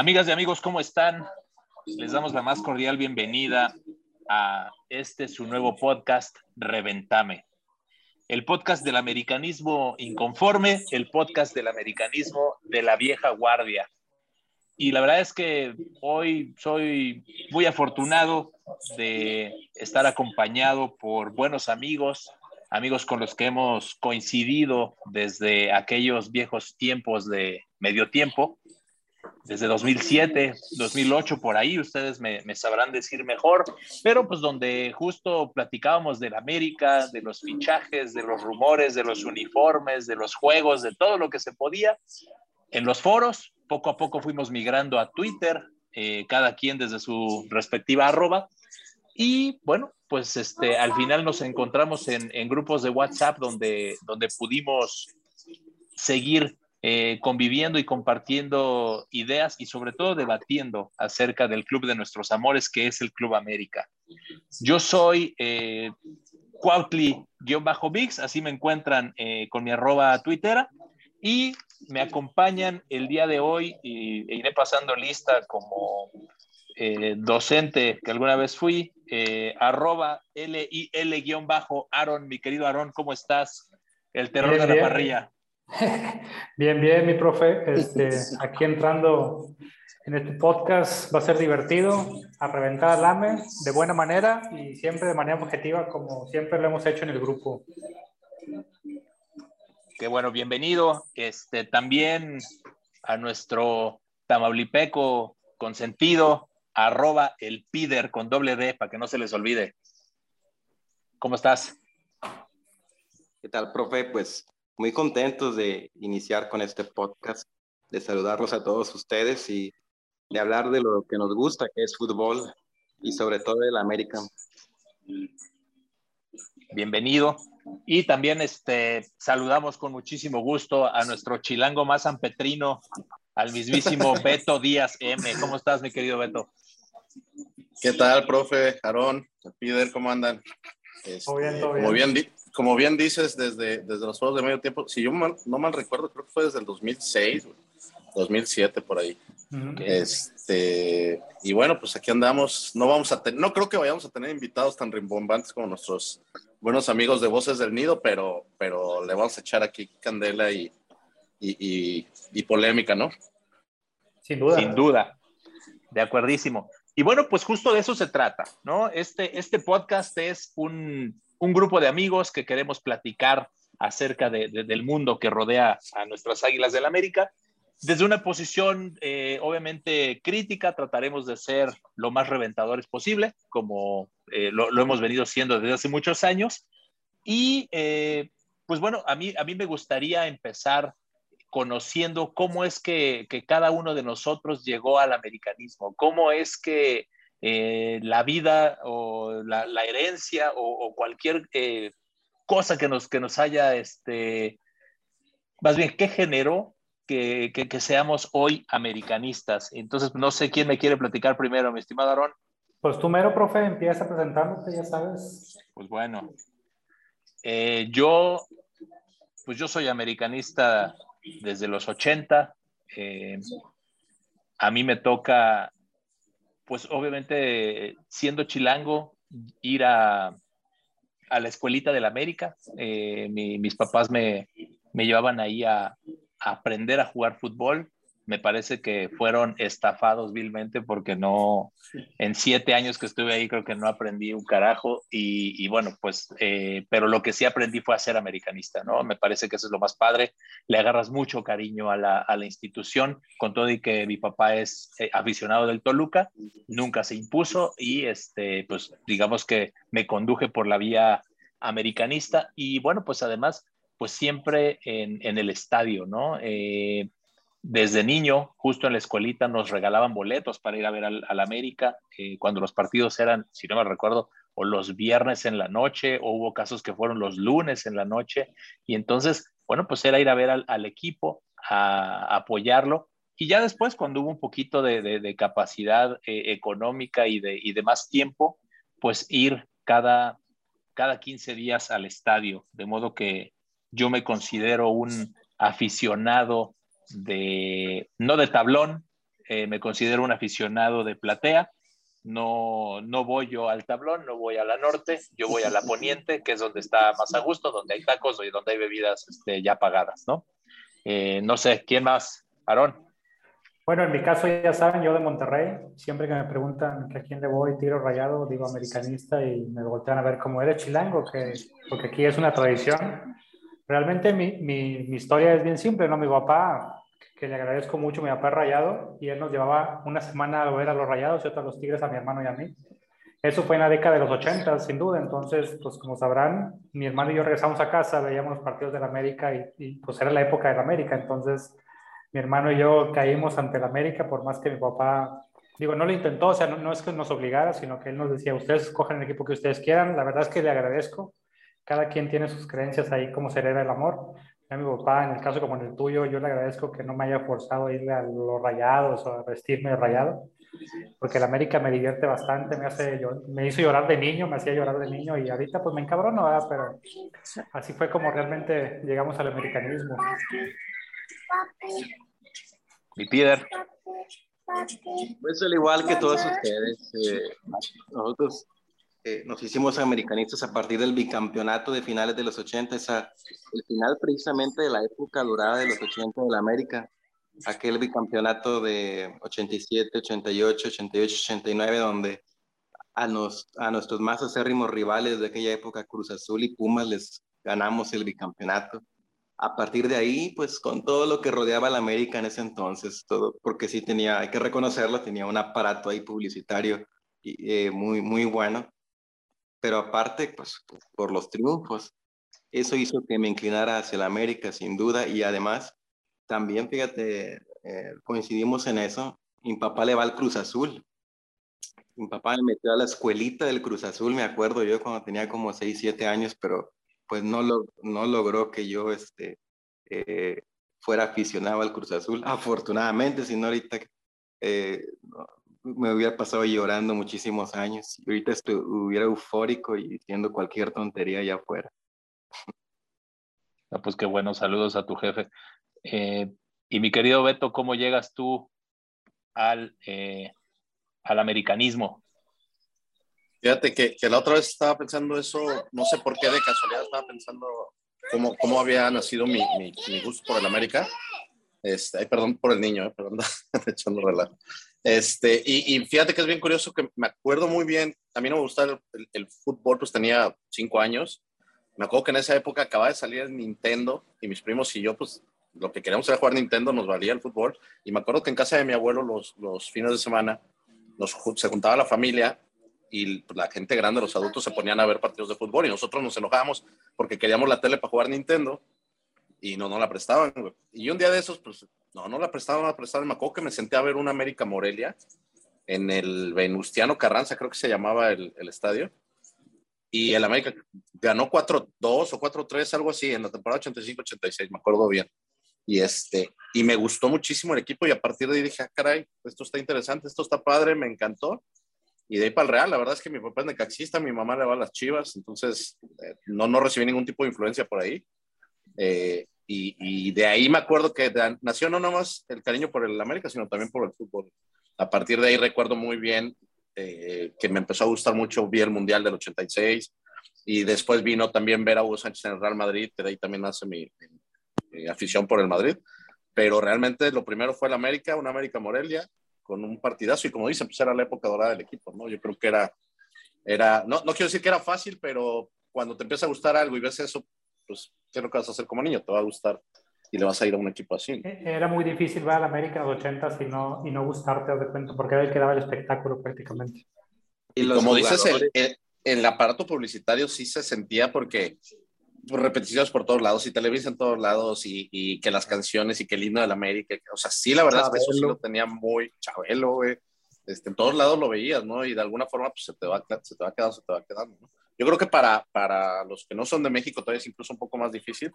Amigas y amigos, ¿cómo están? Les damos la más cordial bienvenida a este su nuevo podcast, Reventame. El podcast del americanismo inconforme, el podcast del americanismo de la vieja guardia. Y la verdad es que hoy soy muy afortunado de estar acompañado por buenos amigos, amigos con los que hemos coincidido desde aquellos viejos tiempos de medio tiempo, desde 2007, 2008, por ahí, ustedes me, sabrán decir mejor, pero pues donde justo platicábamos de la América, de los fichajes, de los rumores, de los uniformes, de los juegos, de todo lo que se podía en los foros. Poco a poco fuimos migrando a Twitter, eh, cada quien desde su respectiva arroba. Y bueno, pues este, al final nos encontramos en, grupos de WhatsApp donde, donde pudimos seguir eh, conviviendo y compartiendo ideas y sobre todo debatiendo acerca del club de nuestros amores que es el Club América. Yo soy eh, Cuautli-Bix, así me encuentran eh, con mi arroba twittera y me acompañan el día de hoy y e iré pasando lista como eh, docente que alguna vez fui, eh, arroba L-I-L-Aaron, mi querido Aaron, ¿cómo estás? El terror de la parrilla. Bien, bien, mi profe. Este, aquí entrando en este podcast va a ser divertido, a reventar al AME de buena manera y siempre de manera objetiva, como siempre lo hemos hecho en el grupo. Qué bueno, bienvenido. Este, también a nuestro Tamaulipeco consentido, arroba el pider con doble D para que no se les olvide. ¿Cómo estás? ¿Qué tal, profe? Pues muy contentos de iniciar con este podcast, de saludarlos a todos ustedes y de hablar de lo que nos gusta, que es fútbol y sobre todo el América. Bienvenido. Y también este, saludamos con muchísimo gusto a nuestro chilango más ampetrino, al mismísimo Beto Díaz M. ¿Cómo estás, mi querido Beto? ¿Qué tal, profe? Aarón, Pider, ¿cómo andan? Este, como, bien, como bien dices, desde, desde los juegos de medio tiempo, si yo no mal recuerdo, creo que fue desde el 2006, 2007 por ahí. Este, y bueno, pues aquí andamos. No vamos a tener, no creo que vayamos a tener invitados tan rimbombantes como nuestros buenos amigos de Voces del Nido, pero, pero le vamos a echar aquí candela y, y, y polémica, ¿no? Sin duda. Sin duda. De acuerdísimo. Y bueno, pues justo de eso se trata, ¿no? Este, este podcast es un, un grupo de amigos que queremos platicar acerca de, del mundo que rodea a nuestras Águilas del América. Desde una posición eh, obviamente crítica, trataremos de ser lo más reventadores posible, como eh, lo, hemos venido siendo desde hace muchos años. Y eh, pues bueno, a mí, a mí me gustaría empezar conociendo cómo es que, cada uno de nosotros llegó al americanismo, cómo es que eh, la vida o la, herencia o, cualquier eh, cosa que nos, que nos haya, este, más bien, ¿qué generó que, seamos hoy americanistas? Entonces, no sé quién me quiere platicar primero, mi estimado Aarón. Pues tú mero, profe, empieza presentándote, ya sabes. Pues bueno, eh, yo, pues yo soy americanista desde los 80. Eh, a mí me toca, pues obviamente siendo chilango, ir a, la escuelita de la América. Eh, mis papás me, me llevaban ahí a, aprender a jugar fútbol me parece que fueron estafados vilmente porque no, en siete años que estuve ahí creo que no aprendí un carajo y, bueno, pues, eh, pero lo que sí aprendí fue a ser americanista, ¿no? Me parece que eso es lo más padre, le agarras mucho cariño a la, a la institución, con todo y que mi papá es eh, aficionado del Toluca, nunca se impuso y este, pues digamos que me conduje por la vía americanista y bueno, pues además, pues siempre en, en el estadio, ¿no? Eh, desde niño, justo en la escuelita, nos regalaban boletos para ir a ver al, América, eh, cuando los partidos eran, si no me recuerdo, o los viernes en la noche, o hubo casos que fueron los lunes en la noche, y entonces, bueno, pues era ir a ver al, equipo, a, apoyarlo, y ya después, cuando hubo un poquito de, capacidad eh, económica y de, y de más tiempo, pues ir cada, cada 15 días al estadio, de modo que yo me considero un aficionado de, no de tablón, eh, me considero un aficionado de platea. No, no voy yo al tablón, no voy a la norte, yo voy a la poniente, que es donde está más a gusto, donde hay tacos y donde hay bebidas este, ya pagadas, ¿no? Eh, no sé, ¿quién más? Aarón. Bueno, en mi caso ya saben, yo de Monterrey, siempre que me preguntan que a quién le voy, tiro rayado, digo americanista y me voltean a ver cómo eres chilango, que, porque aquí es una tradición. Realmente mi, mi, mi historia es bien simple, ¿no? Mi papá, que le agradezco mucho, mi papá es rayado y él nos llevaba una semana a ver a los rayados y otra a los tigres, a mi hermano y a mí. Eso fue en la década de los 80, sin duda. Entonces, pues como sabrán, mi hermano y yo regresamos a casa, veíamos los partidos de la América y, y pues era la época de la América. Entonces, mi hermano y yo caímos ante el América por más que mi papá, digo, no lo intentó, o sea, no, es que nos obligara, sino que él nos decía, ustedes escogen el equipo que ustedes quieran. La verdad es que le agradezco. Cada quien tiene sus creencias ahí, cómo se hereda el amor. A mi papá, en el caso como en el tuyo, yo le agradezco que no me haya forzado a irle a los rayados o a vestirme de rayado, porque el América me divierte bastante, me, hace, me hizo llorar de niño, me hacía llorar de niño y ahorita pues me encabrono, ¿verdad? pero así fue como realmente llegamos al americanismo. Mi Peter. Pues al igual que todos ustedes, eh, nosotros eh, nos hicimos americanistas a partir del bicampeonato de finales de los 80, esa, el final precisamente de la época dorada de los 80 de la América, aquel bicampeonato de 87, 88, 88, 89, donde a, nos, a nuestros más acérrimos rivales de aquella época, Cruz Azul y Pumas, les ganamos el bicampeonato. A partir de ahí, pues con todo lo que rodeaba a la América en ese entonces, todo, porque sí tenía, hay que reconocerlo, tenía un aparato ahí publicitario eh, muy, muy bueno, pero aparte, pues por los triunfos, eso hizo que me inclinara hacia la América, sin duda, y además, también, fíjate, eh, coincidimos en eso, mi papá le va al Cruz Azul, mi papá me metió a la escuelita del Cruz Azul, me acuerdo yo cuando tenía como 6, 7 años, pero pues no, lo, no logró que yo este, eh, fuera aficionado al Cruz Azul, afortunadamente, si no ahorita eh, me hubiera pasado llorando muchísimos años, y ahorita estuviera eufórico y diciendo cualquier tontería allá afuera. Ah, pues qué bueno, saludos a tu jefe. Eh, y mi querido Beto, ¿cómo llegas tú al, al americanismo? Fíjate que, que, la otra vez estaba pensando eso, no sé por qué de casualidad estaba pensando cómo, cómo había nacido mi, mi, mi, gusto por el América. Este, ay, perdón por el niño, eh, perdón, echando relajo. Este, y, y, fíjate que es bien curioso que me acuerdo muy bien, a mí no me gustaba el, fútbol, pues tenía cinco años. Me acuerdo que en esa época acababa de salir el Nintendo y mis primos y yo, pues lo que queríamos era jugar Nintendo, nos valía el fútbol. Y me acuerdo que en casa de mi abuelo los, los fines de semana nos, se juntaba la familia y la gente grande, los adultos, se ponían a ver partidos de fútbol y nosotros nos enojábamos porque queríamos la tele para jugar Nintendo y no, no la prestaban. Y un día de esos, pues, no, no la prestaban, no la prestaban. Me acuerdo que me senté a ver una América Morelia en el Venustiano Carranza, creo que se llamaba el, el estadio. Y el América ganó 4-2 o 4-3, algo así, en la temporada 85-86, me acuerdo bien. Y, este, y me gustó muchísimo el equipo y a partir de ahí dije, ah, caray, esto está interesante, esto está padre, me encantó y de ahí para el Real, la verdad es que mi papá es necaxista, mi mamá le va a las chivas, entonces eh, no, no recibí ningún tipo de influencia por ahí. Eh, y, y, de ahí me acuerdo que nació no nomás el cariño por el América, sino también por el fútbol. A partir de ahí recuerdo muy bien eh, que me empezó a gustar mucho, vi el Mundial del 86 y después vino también ver a Hugo Sánchez en el Real Madrid, que de ahí también nace mi, mi afición por el Madrid. Pero realmente lo primero fue el América, una América Morelia, con un partidazo y como dicen, pues era la época dorada del equipo, ¿no? Yo creo que era, era no, no quiero decir que era fácil, pero cuando te empieza a gustar algo y ves eso, pues, ¿qué es lo que vas a hacer como niño? Te va a gustar y le vas a ir a un equipo así. E, era muy difícil ver a la América en los 80 y no, y no gustarte, de cuenta, porque era el que daba el espectáculo prácticamente. Y, como dices, el, el, el, aparato publicitario sí se sentía porque repeticiones por todos lados y Televisa en todos lados y, y, que las canciones y que el himno de la América, o sea, sí, la verdad es que eso sí lo tenía muy chabelo, güey. Este, en todos lados lo veías, ¿no? Y de alguna forma pues se te va, se te va quedando, se te va quedando, ¿no? Yo creo que para, para los que no son de México todavía es incluso un poco más difícil,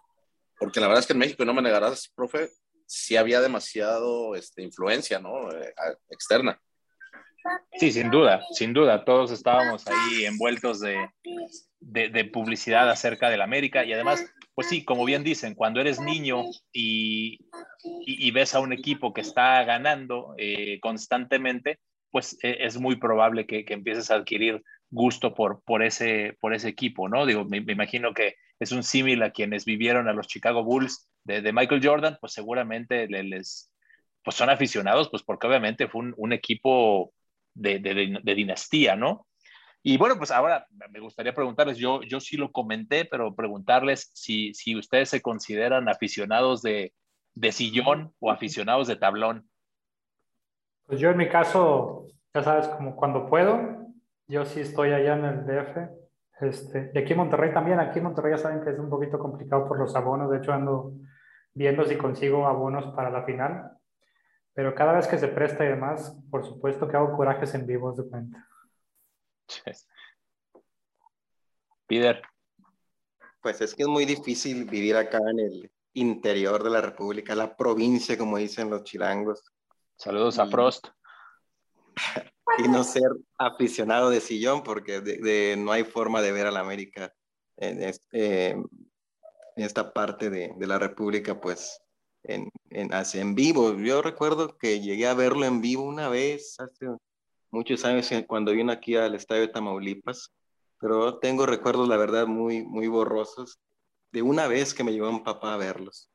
porque la verdad es que en México, no me negarás, profe, sí había demasiado este, influencia, ¿no? Eh, externa. Sí, sin duda, sin duda. Todos estábamos ahí envueltos de, de, publicidad acerca del América y además, pues sí, como bien dicen, cuando eres niño y, y, ves a un equipo que está ganando eh, constantemente, pues e, es muy probable que, que, empieces a adquirir gusto por, por, ese, por ese equipo, ¿no? Digo, me, imagino que es un símil a quienes vivieron a los Chicago Bulls de, Michael Jordan, pues seguramente les, pues son aficionados, pues porque obviamente fue un, un equipo de, de, de, dinastía, ¿no? Y bueno, pues ahora me gustaría preguntarles, yo, yo sí lo comenté, pero preguntarles si, si ustedes se consideran aficionados de, de sillón o aficionados de tablón. Pues yo en mi caso, ya sabes, como cuando puedo, yo sí estoy allá en el DF. Este, y aquí en Monterrey también, aquí en Monterrey ya saben que es un poquito complicado por los abonos, de hecho ando viendo si consigo abonos para la final, pero cada vez que se presta y demás, por supuesto que hago corajes en vivos de cuenta. Peter. Pues es que es muy difícil vivir acá en el interior de la República, la provincia, como dicen los chilangos. Saludos a Frost. Y no ser aficionado de sillón, porque de, no hay forma de ver a la América en, este, en esta parte de, de, la República, pues en, en, en vivo. Yo recuerdo que llegué a verlo en vivo una vez hace muchos años cuando vino aquí al estadio de Tamaulipas, pero tengo recuerdos, la verdad, muy, muy borrosos de una vez que me llevó un papá a verlos.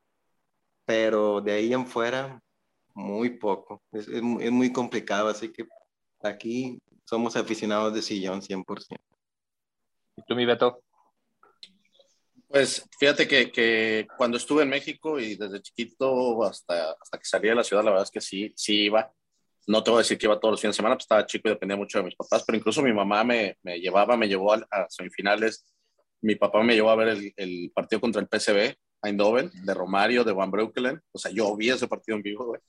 Pero de ahí en fuera, muy poco. Es, es, muy complicado, así que aquí somos aficionados de sillón 100%. ¿Y tú, mi Beto? Pues fíjate que, que, cuando estuve en México y desde chiquito hasta, hasta que salí de la ciudad, la verdad es que sí, sí iba. No te voy a decir que iba todos los fines de semana, pues estaba chico y dependía mucho de mis papás, pero incluso mi mamá me, me llevaba, me llevó a, a, semifinales. Mi papá me llevó a ver el, el partido contra el PSV Eindhoven, de Romario, de Van Breukelen. O sea, yo vi ese partido en vivo, güey.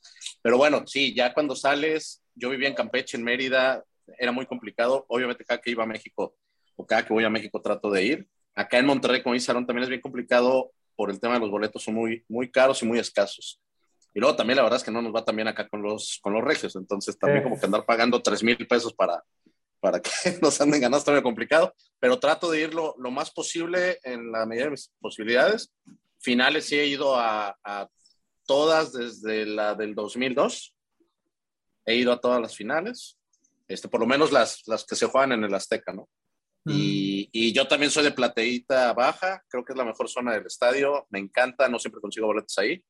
Pero bueno, sí, ya cuando sales, yo vivía en Campeche, en Mérida, era muy complicado. Obviamente, cada que iba a México o cada que voy a México trato de ir. Acá en Monterrey, como dice Aaron, también es bien complicado por el tema de los boletos, son muy, muy caros y muy escasos. Y luego también la verdad es que no nos va también acá con los, con los regios, entonces también como que andar pagando 3 mil pesos para, para que nos anden ganando está muy complicado, pero trato de ir lo, lo, más posible en la medida de mis posibilidades finales sí he ido a, a, todas desde la del 2002. He ido a todas las finales, este, por lo menos las, las que se juegan en el Azteca, ¿no? Y, y, yo también soy de plateíta baja, creo que es la mejor zona del estadio, me encanta, no siempre consigo boletos ahí,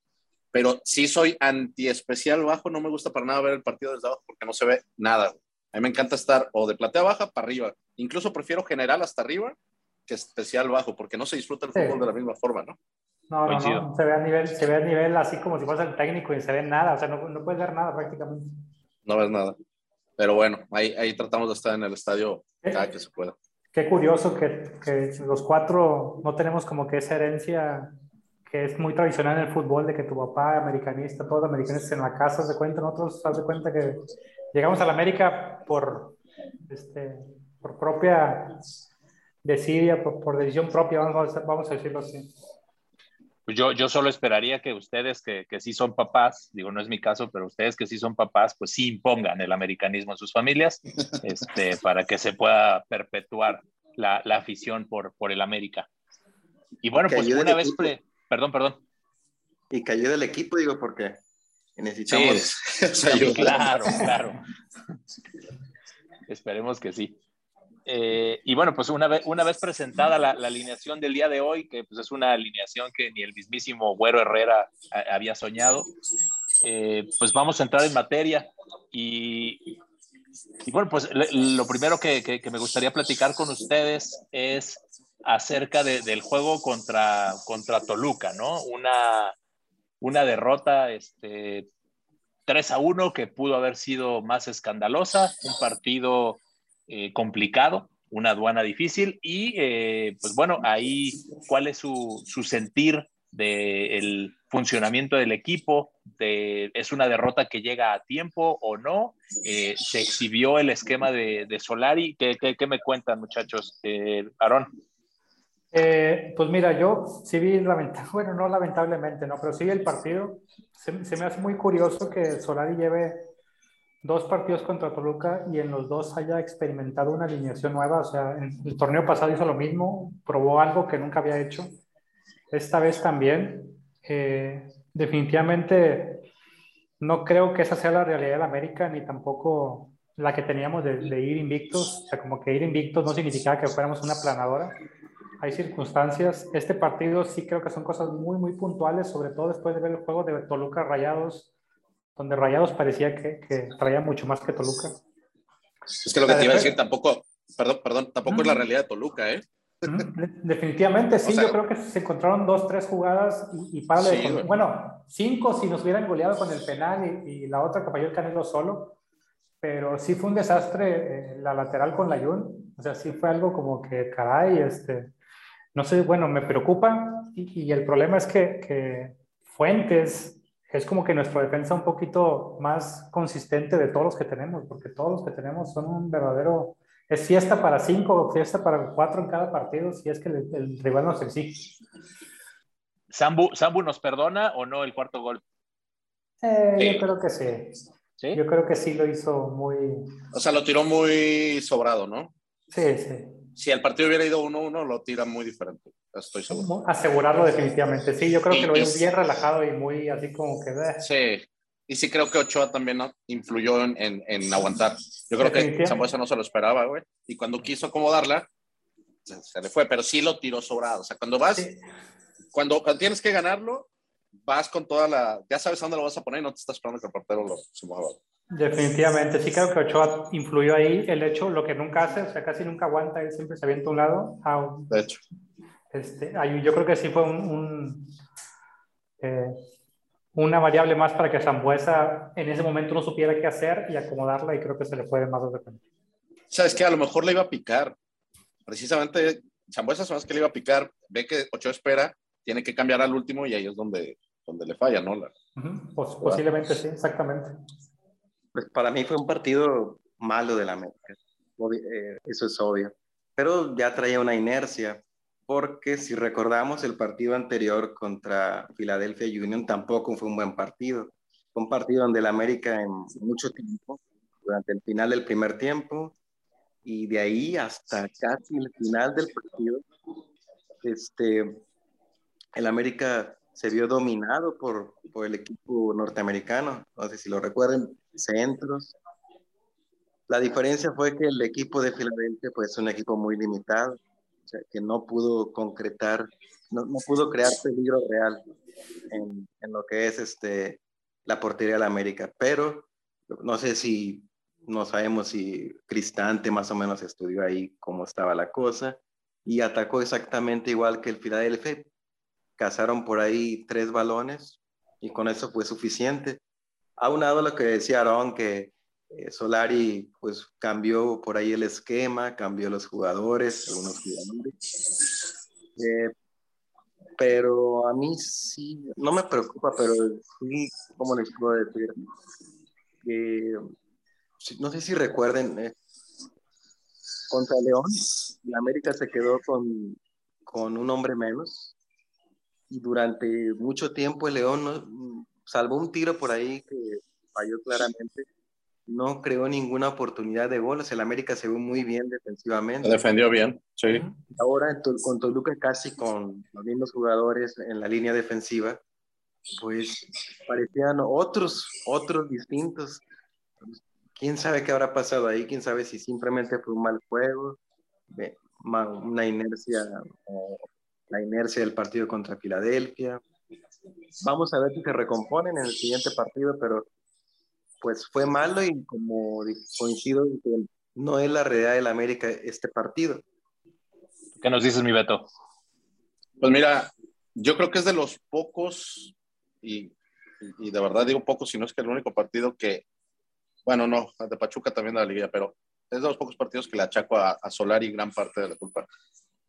pero sí soy anti especial bajo, no me gusta para nada ver el partido desde abajo porque no se ve nada. A mí me encanta estar o de platea baja para arriba, incluso prefiero general hasta arriba que especial bajo, porque no se disfruta el fútbol de la misma forma, ¿no? No, no, no, se ve, a nivel, se ve a nivel así como si fuese el técnico y se ve nada, o sea, no, no puedes ver nada prácticamente. No ves nada. Pero bueno, ahí, ahí tratamos de estar en el estadio cada que se pueda. Qué curioso que, que, los cuatro no tenemos como que esa herencia que es muy tradicional en el fútbol, de que tu papá americanista, todos americanistas en la casa, se cuenta, nosotros, haz de cuenta que llegamos a la América por, este, por propia desidia, por, por decisión propia, vamos vamos a decirlo así. Pues yo, yo solo esperaría que ustedes que, que sí son papás, digo, no es mi caso, pero ustedes que sí son papás, pues sí impongan el americanismo en sus familias este, para que se pueda perpetuar la, la afición por, por el América. Y bueno, pues una vez, pre... perdón, perdón. Y cayó del equipo, digo, porque necesitamos... Sí, claro, claro. Esperemos que sí. Eh, y bueno, pues una vez, una vez presentada la, alineación del día de hoy, que pues es una alineación que ni el mismísimo Güero Herrera había soñado, eh, pues vamos a entrar en materia. Y, bueno, pues lo primero que, que, que, me gustaría platicar con ustedes es acerca de, del juego contra, contra Toluca, ¿no? Una, una derrota este, 3 a 1 que pudo haber sido más escandalosa, un partido eh, complicado, una aduana difícil y eh, pues bueno, ahí cuál es su, su sentir del de funcionamiento del equipo, es una derrota que llega a tiempo o no, eh, se exhibió el esquema de, Solari, ¿Qué, ¿Qué, me cuentan muchachos? Aarón. Pues mira, yo sí vi, lamentable, bueno, no lamentablemente, no, pero sí el partido. Se, se, me hace muy curioso que Solari lleve dos partidos contra Toluca y en los dos haya experimentado una alineación nueva. O sea, en el torneo pasado hizo lo mismo, probó algo que nunca había hecho. Esta vez también. Eh, definitivamente no creo que esa sea la realidad de América, ni tampoco la que teníamos de, de, ir invictos. O sea, como que ir invictos no significaba que fuéramos una planadora. Hay circunstancias. Este partido sí creo que son cosas muy, muy puntuales, sobre todo después de ver el juego de Toluca Rayados donde Rayados parecía que, que traía mucho más que Toluca. Es que lo que te iba a decir tampoco, perdón, perdón, tampoco es la realidad de Toluca, ¿eh? Definitivamente sí, yo creo que se encontraron dos, tres jugadas y, y para bueno, cinco si nos hubieran goleado con el penal y, la otra que falló el Canelo solo, pero sí fue un desastre eh, la lateral con la Jun, o sea, sí fue algo como que, caray, este, no sé, bueno, me preocupa y, y el problema es que, que Fuentes es como que nuestra defensa un poquito más consistente de todos los que tenemos, porque todos los que tenemos son un verdadero, es fiesta para cinco fiesta para cuatro en cada partido, si es que el, rival nos exige. ¿Sambu, ¿Sambu, nos perdona o no el cuarto gol? Eh, yo creo que sí. sí. Yo creo que sí lo hizo muy... O sea, lo tiró muy sobrado, ¿no? Sí, sí si el partido hubiera ido 1-1, lo tira muy diferente. Estoy seguro. Asegurarlo definitivamente. Sí, yo creo que lo veo bien relajado y muy así como que. Eh. Sí. Y sí creo que Ochoa también influyó en, en, aguantar. Yo creo que Zambuesa no se lo esperaba, güey. Y cuando quiso acomodarla, se, le fue, pero sí lo tiró sobrado. O sea, cuando vas, cuando, tienes que ganarlo, vas con toda la. Ya sabes dónde lo vas a poner y no te estás esperando que el portero lo se mueva. Definitivamente, sí creo que Ochoa influyó ahí el hecho, lo que nunca hace, o sea, casi nunca aguanta, él siempre se avienta a un lado. de hecho. Este, yo creo que sí fue un, eh, una variable más para que Zambuesa en ese momento no supiera qué hacer y acomodarla y creo que se le fue de más de repente. Sabes que a lo mejor le iba a picar. Precisamente Zambuesa más que le iba a picar, ve que Ochoa espera, tiene que cambiar al último y ahí es donde, donde le falla, ¿no? pues, posiblemente sí, exactamente. Pues para mí fue un partido malo de la América. Eh, eso es obvio. Pero ya traía una inercia, porque si recordamos el partido anterior contra Philadelphia Union tampoco fue un buen partido. Fue un partido donde la América en mucho tiempo, durante el final del primer tiempo y de ahí hasta casi el final del partido, este, el América se vio dominado por, por el equipo norteamericano. No sé si lo recuerden, centros. La diferencia fue que el equipo de Filadelfia pues es un equipo muy limitado, que no pudo concretar, no, pudo crear peligro real en, en, lo que es este, la portería de la América. Pero no sé si, no sabemos si Cristante más o menos estudió ahí cómo estaba la cosa y atacó exactamente igual que el Filadelfia. Cazaron por ahí tres balones y con eso fue suficiente aunado a lo que decía Aaron, que eh, Solari pues cambió por ahí el esquema, cambió los jugadores, algunos jugadores. Eh, pero a mí sí, no me preocupa, pero sí, ¿cómo les puedo decir? no sé si recuerden, eh, contra León, la América se quedó con, con un hombre menos y durante mucho tiempo el León no, salvo un tiro por ahí que falló claramente, no creó ninguna oportunidad de gol. el América se ve muy bien defensivamente. Se defendió bien, sí. Ahora con Toluca casi con los mismos jugadores en la línea defensiva, pues parecían otros, otros distintos. ¿Quién sabe qué habrá pasado ahí? ¿Quién sabe si simplemente fue un mal juego? Una inercia, la inercia del partido contra Filadelfia Vamos a ver si se recomponen en el siguiente partido, pero pues fue malo y como coincido que no es la realidad del América este partido. ¿Qué nos dices, mi Beto? Pues mira, yo creo que es de los pocos, y, y de verdad digo pocos, si no es que el único partido que, bueno, no, de Pachuca también de la Liga, pero es de los pocos partidos que le achaco a, a Solari gran parte de la culpa.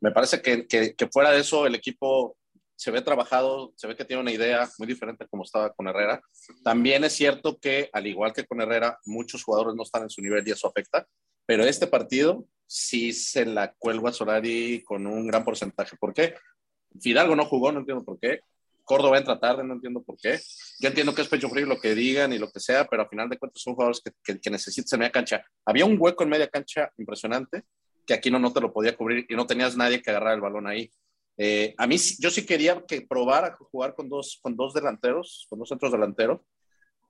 Me parece que, que, que, fuera de eso el equipo se ve trabajado, se ve que tiene una idea muy diferente como estaba con Herrera. También es cierto que, al igual que con Herrera, muchos jugadores no están en su nivel y eso afecta, pero este partido sí se la cuelgo a Solari con un gran porcentaje. ¿Por qué? Fidalgo no jugó, no entiendo por qué. Córdoba entra tarde, no entiendo por qué. Yo entiendo que es pecho frío lo que digan y lo que sea, pero al final de cuentas son jugadores que, que, que necesitan media cancha. Había un hueco en media cancha impresionante que aquí no, no te lo podía cubrir y no tenías nadie que agarrar el balón ahí. Eh, a mí, yo sí quería que probara jugar con dos, con dos delanteros, con dos centros delanteros.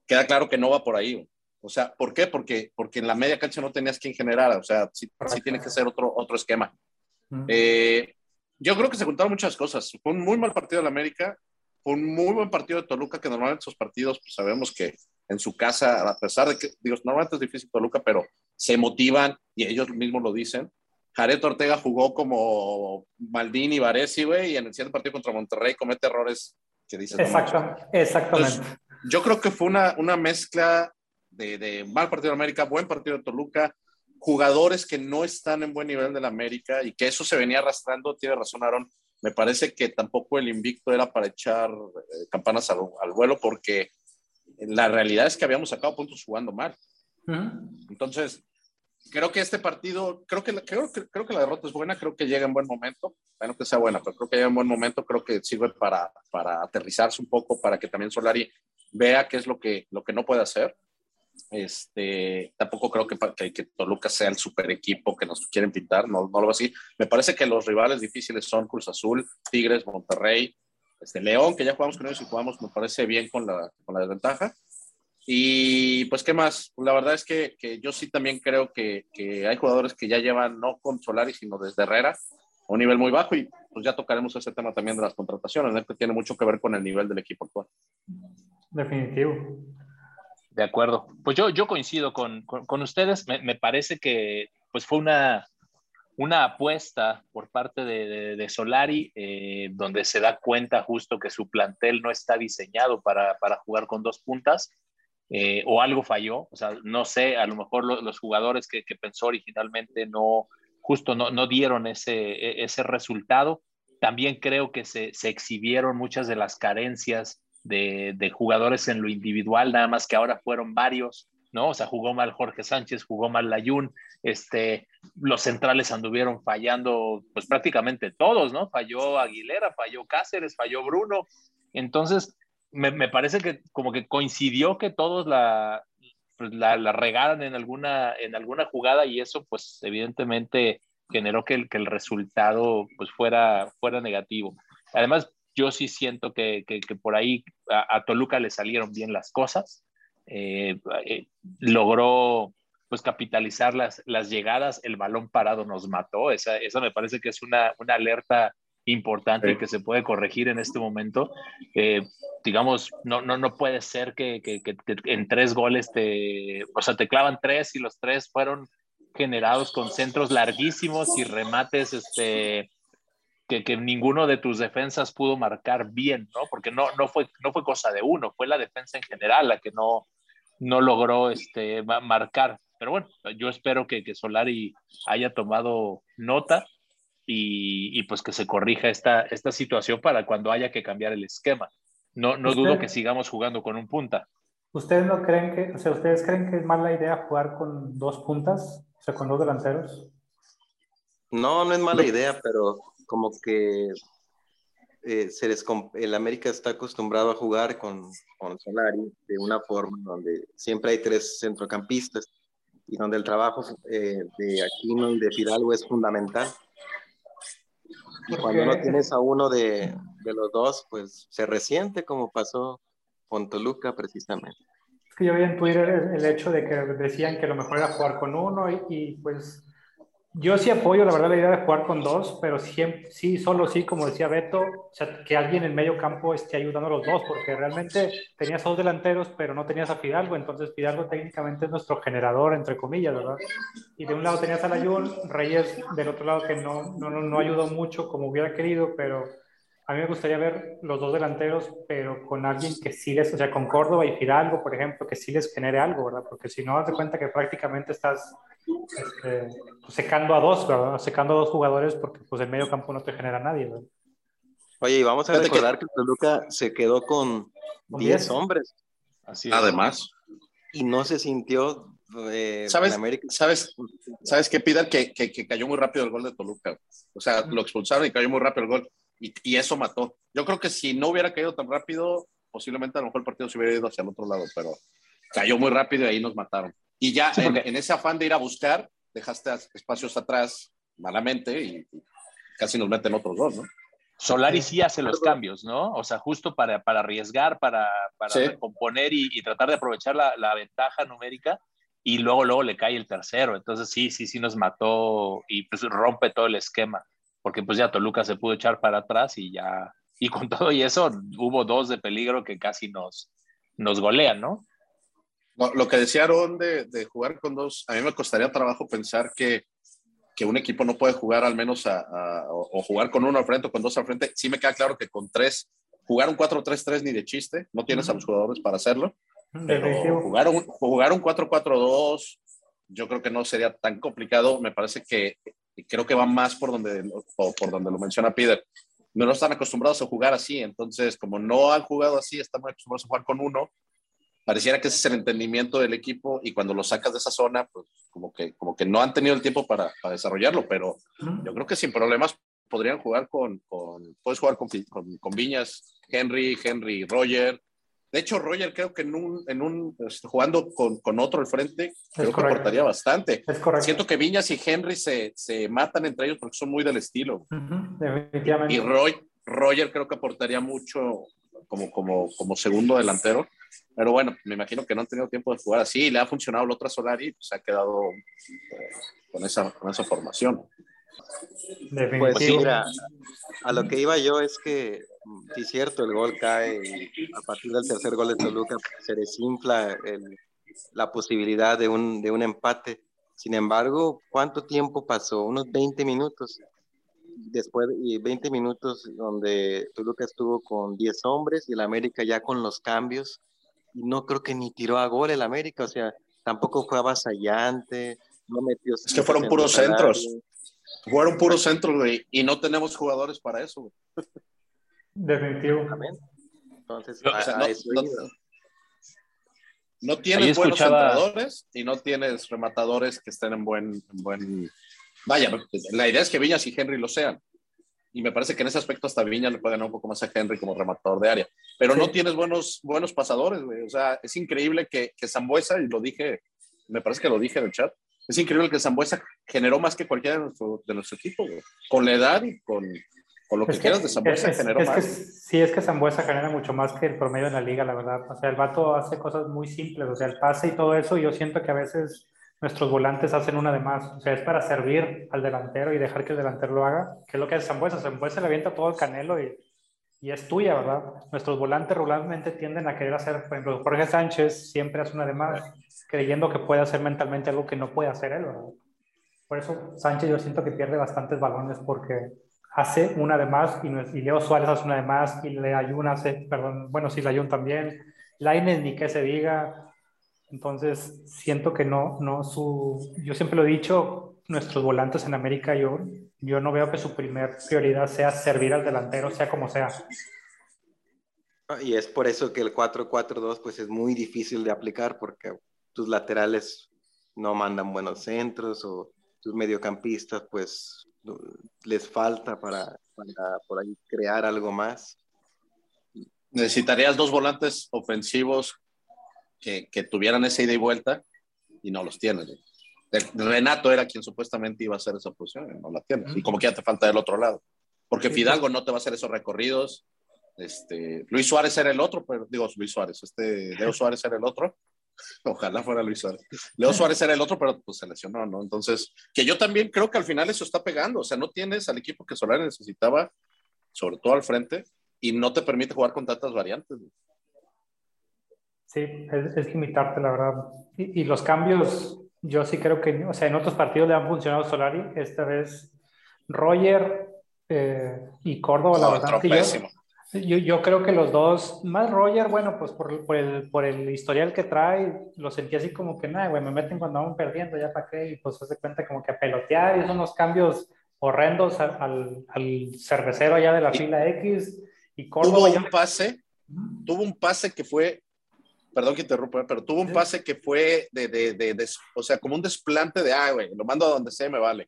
Queda claro que no va por ahí. O sea, ¿por qué? Porque, porque en la media cancha no tenías quien generara. O sea, sí, sí tiene que ser otro, otro esquema. Eh, yo creo que se juntaron muchas cosas. Fue un muy mal partido de la América. Fue un muy buen partido de Toluca, que normalmente esos partidos, pues sabemos que en su casa, a pesar de que, digo, normalmente es difícil Toluca, pero se motivan y ellos mismos lo dicen. Jared Ortega jugó como Maldini y Varesi, güey, y en el siguiente partido contra Monterrey comete errores que dices. Exacto, exactamente. yo creo que fue una, una mezcla de, de, mal partido de América, buen partido de Toluca, jugadores que no están en buen nivel de la América y que eso se venía arrastrando. Tiene razón, Aaron. Me parece que tampoco el invicto era para echar eh, campanas al, al, vuelo porque la realidad es que habíamos sacado puntos jugando mal. Uh -huh. Entonces, creo que este partido, creo que, creo, creo que la derrota es buena, creo que llega en buen momento, bueno que sea buena, pero creo que llega en buen momento, creo que sirve para, para aterrizarse un poco, para que también Solari vea qué es lo que, lo que no puede hacer. Este, tampoco creo que, que, que Toluca sea el super equipo que nos quieren pintar, no, no lo veo así. Me parece que los rivales difíciles son Cruz Azul, Tigres, Monterrey, este, León, que ya jugamos con ellos y jugamos, me parece bien con la, con la desventaja. Y pues, ¿qué más? La verdad es que, que yo sí también creo que, que, hay jugadores que ya llevan, no con Solari, sino desde Herrera, a un nivel muy bajo y pues ya tocaremos ese tema también de las contrataciones, ¿no? que tiene mucho que ver con el nivel del equipo actual. Definitivo. De acuerdo. Pues yo, yo coincido con, con, con ustedes. Me, me, parece que pues fue una, una apuesta por parte de, de, de Solari, eh, donde se da cuenta justo que su plantel no está diseñado para, para jugar con dos puntas eh, o algo falló, o sea, no sé, a lo mejor lo, los jugadores que, que, pensó originalmente no, justo no, no dieron ese, e, ese resultado. También creo que se, se exhibieron muchas de las carencias de, de, jugadores en lo individual, nada más que ahora fueron varios, ¿no? O sea, jugó mal Jorge Sánchez, jugó mal Layún, este, los centrales anduvieron fallando, pues prácticamente todos, ¿no? Falló Aguilera, falló Cáceres, falló Bruno. Entonces, me, me, parece que como que coincidió que todos la, pues la, la, regaran en alguna, en alguna jugada y eso pues evidentemente generó que el, que el resultado pues fuera, fuera negativo. Además, yo sí siento que, que, por ahí a, a, Toluca le salieron bien las cosas. Eh, eh, logró pues capitalizar las, las llegadas, el balón parado nos mató, esa, esa me parece que es una, una alerta importante sí. que se puede corregir en este momento. Eh, digamos, no, no, no puede ser que, que, que, en tres goles te, o sea, te clavan tres y los tres fueron generados con centros larguísimos y remates, este, que, que ninguno de tus defensas pudo marcar bien, ¿no? Porque no, no, fue, no fue cosa de uno, fue la defensa en general la que no, no logró este, marcar. Pero bueno, yo espero que, que Solari haya tomado nota y, y, pues que se corrija esta, esta situación para cuando haya que cambiar el esquema. No, no dudo que sigamos jugando con un punta. ¿Ustedes no creen que, o sea, ustedes creen que es mala idea jugar con dos puntas, o sea, con dos delanteros? No, no es mala idea, pero como que eh, se les, el América está acostumbrado a jugar con, con Solari de una forma donde siempre hay tres centrocampistas y donde el trabajo eh, de Aquino y de Fidalgo es fundamental. Y cuando no tienes a uno de, de, los dos, pues se resiente como pasó con Toluca precisamente. Es que yo vi en Twitter el, el hecho de que decían que lo mejor era jugar con uno y, y pues yo sí apoyo, la verdad, la idea de jugar con dos, pero siempre, sí, solo sí, como decía Beto, que alguien en medio campo esté ayudando a los dos, porque realmente tenías dos delanteros, pero no tenías a Fidalgo, entonces Fidalgo técnicamente es nuestro generador, entre comillas, ¿verdad? Y de un lado tenías a Layún, Reyes del otro lado que no, no, no ayudó mucho como hubiera querido, pero a mí me gustaría ver los dos delanteros, pero con alguien que sí les, o sea, con Córdoba y Fidalgo, por ejemplo, que sí les genere algo, ¿verdad? Porque si no, das de cuenta que prácticamente estás este, pues, secando a dos, ¿verdad? Secando a dos jugadores porque pues el medio campo no te genera nadie, ¿verdad? Oye, y vamos a recordar que, que Toluca se quedó con 10 hombres. Así es. Además. Y no se sintió eh, ¿Sabes, ¿sabes, ¿Sabes qué, Pidal? Que, que, que, cayó muy rápido el gol de Toluca. O sea, lo expulsaron y cayó muy rápido el gol. Y, y, eso mató. Yo creo que si no hubiera caído tan rápido, posiblemente a lo mejor el partido se hubiera ido hacia el otro lado, pero cayó muy rápido y ahí nos mataron. Y ya en, ese afán de ir a buscar, dejaste espacios atrás malamente y, casi nos meten otros dos, ¿no? Solari sí hace los cambios, ¿no? O sea, justo para, para arriesgar, para, para componer y, tratar de aprovechar la, la, ventaja numérica y luego, luego le cae el tercero. Entonces sí, sí, sí nos mató y pues rompe todo el esquema, porque pues ya Toluca se pudo echar para atrás y ya, y con todo y eso hubo dos de peligro que casi nos, nos golean, ¿no? lo que decía Aaron de, de, jugar con dos, a mí me costaría trabajo pensar que, que un equipo no puede jugar al menos a, o jugar con uno al frente o con dos al frente. Sí me queda claro que con tres, jugar un 4-3-3 ni de chiste, no tienes a los jugadores para hacerlo. Pero jugar un, jugar un 4-4-2, yo creo que no sería tan complicado. Me parece que creo que va más por donde, por donde lo menciona Peter. No están acostumbrados a jugar así, entonces como no han jugado así, están muy acostumbrados a jugar con uno pareciera que ese es el entendimiento del equipo y cuando lo sacas de esa zona, pues como que, como que no han tenido el tiempo para, para desarrollarlo, pero yo creo que sin problemas podrían jugar con, con puedes jugar con, con, Viñas, Henry, Henry, Roger. De hecho, Roger creo que en un, en un este, jugando con, con, otro al frente, creo que aportaría bastante. Es Siento que Viñas y Henry se, se, matan entre ellos porque son muy del estilo. Y Roy, Roger creo que aportaría mucho como, como, como segundo delantero. Pero bueno, me imagino que no han tenido tiempo de jugar así. Le ha funcionado la otra Solari y pues, se ha quedado eh, con, esa, con esa formación. Pues sí, mira, a lo que iba yo es que, sí cierto, el gol cae y a partir del tercer gol de Toluca se desinfla el, la posibilidad de un, de un empate. Sin embargo, ¿cuánto tiempo pasó? Unos 20 minutos. Después, y 20 minutos donde Toluca estuvo con 10 hombres y el América ya con los cambios no creo que ni tiró a gol el América, o sea, tampoco fue avasallante, no metió... Es que fueron puros centros, fueron puros centros, güey, y no tenemos jugadores para eso, Definitivo. Entonces, no, tienes buenos entrenadores y no tienes rematadores que estén en buen, en buen... Vaya, la idea es que Viñas y Henry lo sean y me parece que en ese aspecto hasta Viña le puede ganar un poco más a Henry como rematador de área. Pero no tienes buenos, buenos pasadores, güey. O sea, es increíble que, que Zambuesa, y lo dije, me parece que lo dije en el chat, es increíble que Zambuesa generó más que cualquiera de nuestro, de nuestro equipo, güey. Con la edad y con, con lo que, quieras de Zambuesa generó es más. Que, sí, es que Zambuesa genera mucho más que el promedio de la liga, la verdad. O sea, el vato hace cosas muy simples, o sea, el pase y todo eso, yo siento que a veces nuestros volantes hacen una de más. O sea, es para servir al delantero y dejar que el delantero lo haga. ¿Qué es lo que hace Sambuesa? Sambuesa le avienta todo el canelo y, y, es tuya, ¿verdad? Nuestros volantes regularmente tienden a querer hacer, por ejemplo, Jorge Sánchez siempre hace una de más, creyendo que puede hacer mentalmente algo que no puede hacer él, ¿verdad? Por eso Sánchez yo siento que pierde bastantes balones porque hace una de más y, Leo Suárez hace una de más y le Ayun hace, perdón, bueno, sí, le Ayun también. Lainez ni que se diga, entonces, siento que no, no su, yo siempre lo he dicho, nuestros volantes en América, yo, yo no veo que su primer prioridad sea servir al delantero, sea como sea. Ah, y es por eso que el 4-4-2 pues es muy difícil de aplicar porque tus laterales no mandan buenos centros o tus mediocampistas pues les falta para, para por ahí crear algo más. Necesitarías dos volantes ofensivos que, tuvieran esa ida y vuelta y no los tienes. Renato era quien supuestamente iba a hacer esa posición, no la tienes. Y como que ya te falta del otro lado. Porque Fidalgo no te va a hacer esos recorridos. Este, Luis Suárez era el otro, pero digo Luis Suárez, este Leo Suárez era el otro. Ojalá fuera Luis Suárez. Leo Suárez era el otro, pero pues se lesionó, ¿no? Entonces, que yo también creo que al final eso está pegando. O sea, no tienes al equipo que Solari necesitaba, sobre todo al frente, y no te permite jugar con tantas variantes. Sí, es, es limitarte, la verdad. Y, los cambios, yo sí creo que, o sea, en otros partidos le han funcionado Solari, esta vez Roger eh, y Córdoba, la verdad. Yo, yo, creo que los dos, más Roger, bueno, pues por, por, el, por el historial que trae, lo sentí así como que, nada, güey, me meten cuando vamos perdiendo, ya para qué, y pues se cuenta como que a pelotear, y son unos cambios horrendos al, al, cervecero allá de la fila X. Y Córdoba. Tuvo un pase, tuvo un pase que fue perdón que interrumpa, pero tuvo un pase que fue de, de, de, o sea, como un desplante de, ah, güey, lo mando a donde sea me vale.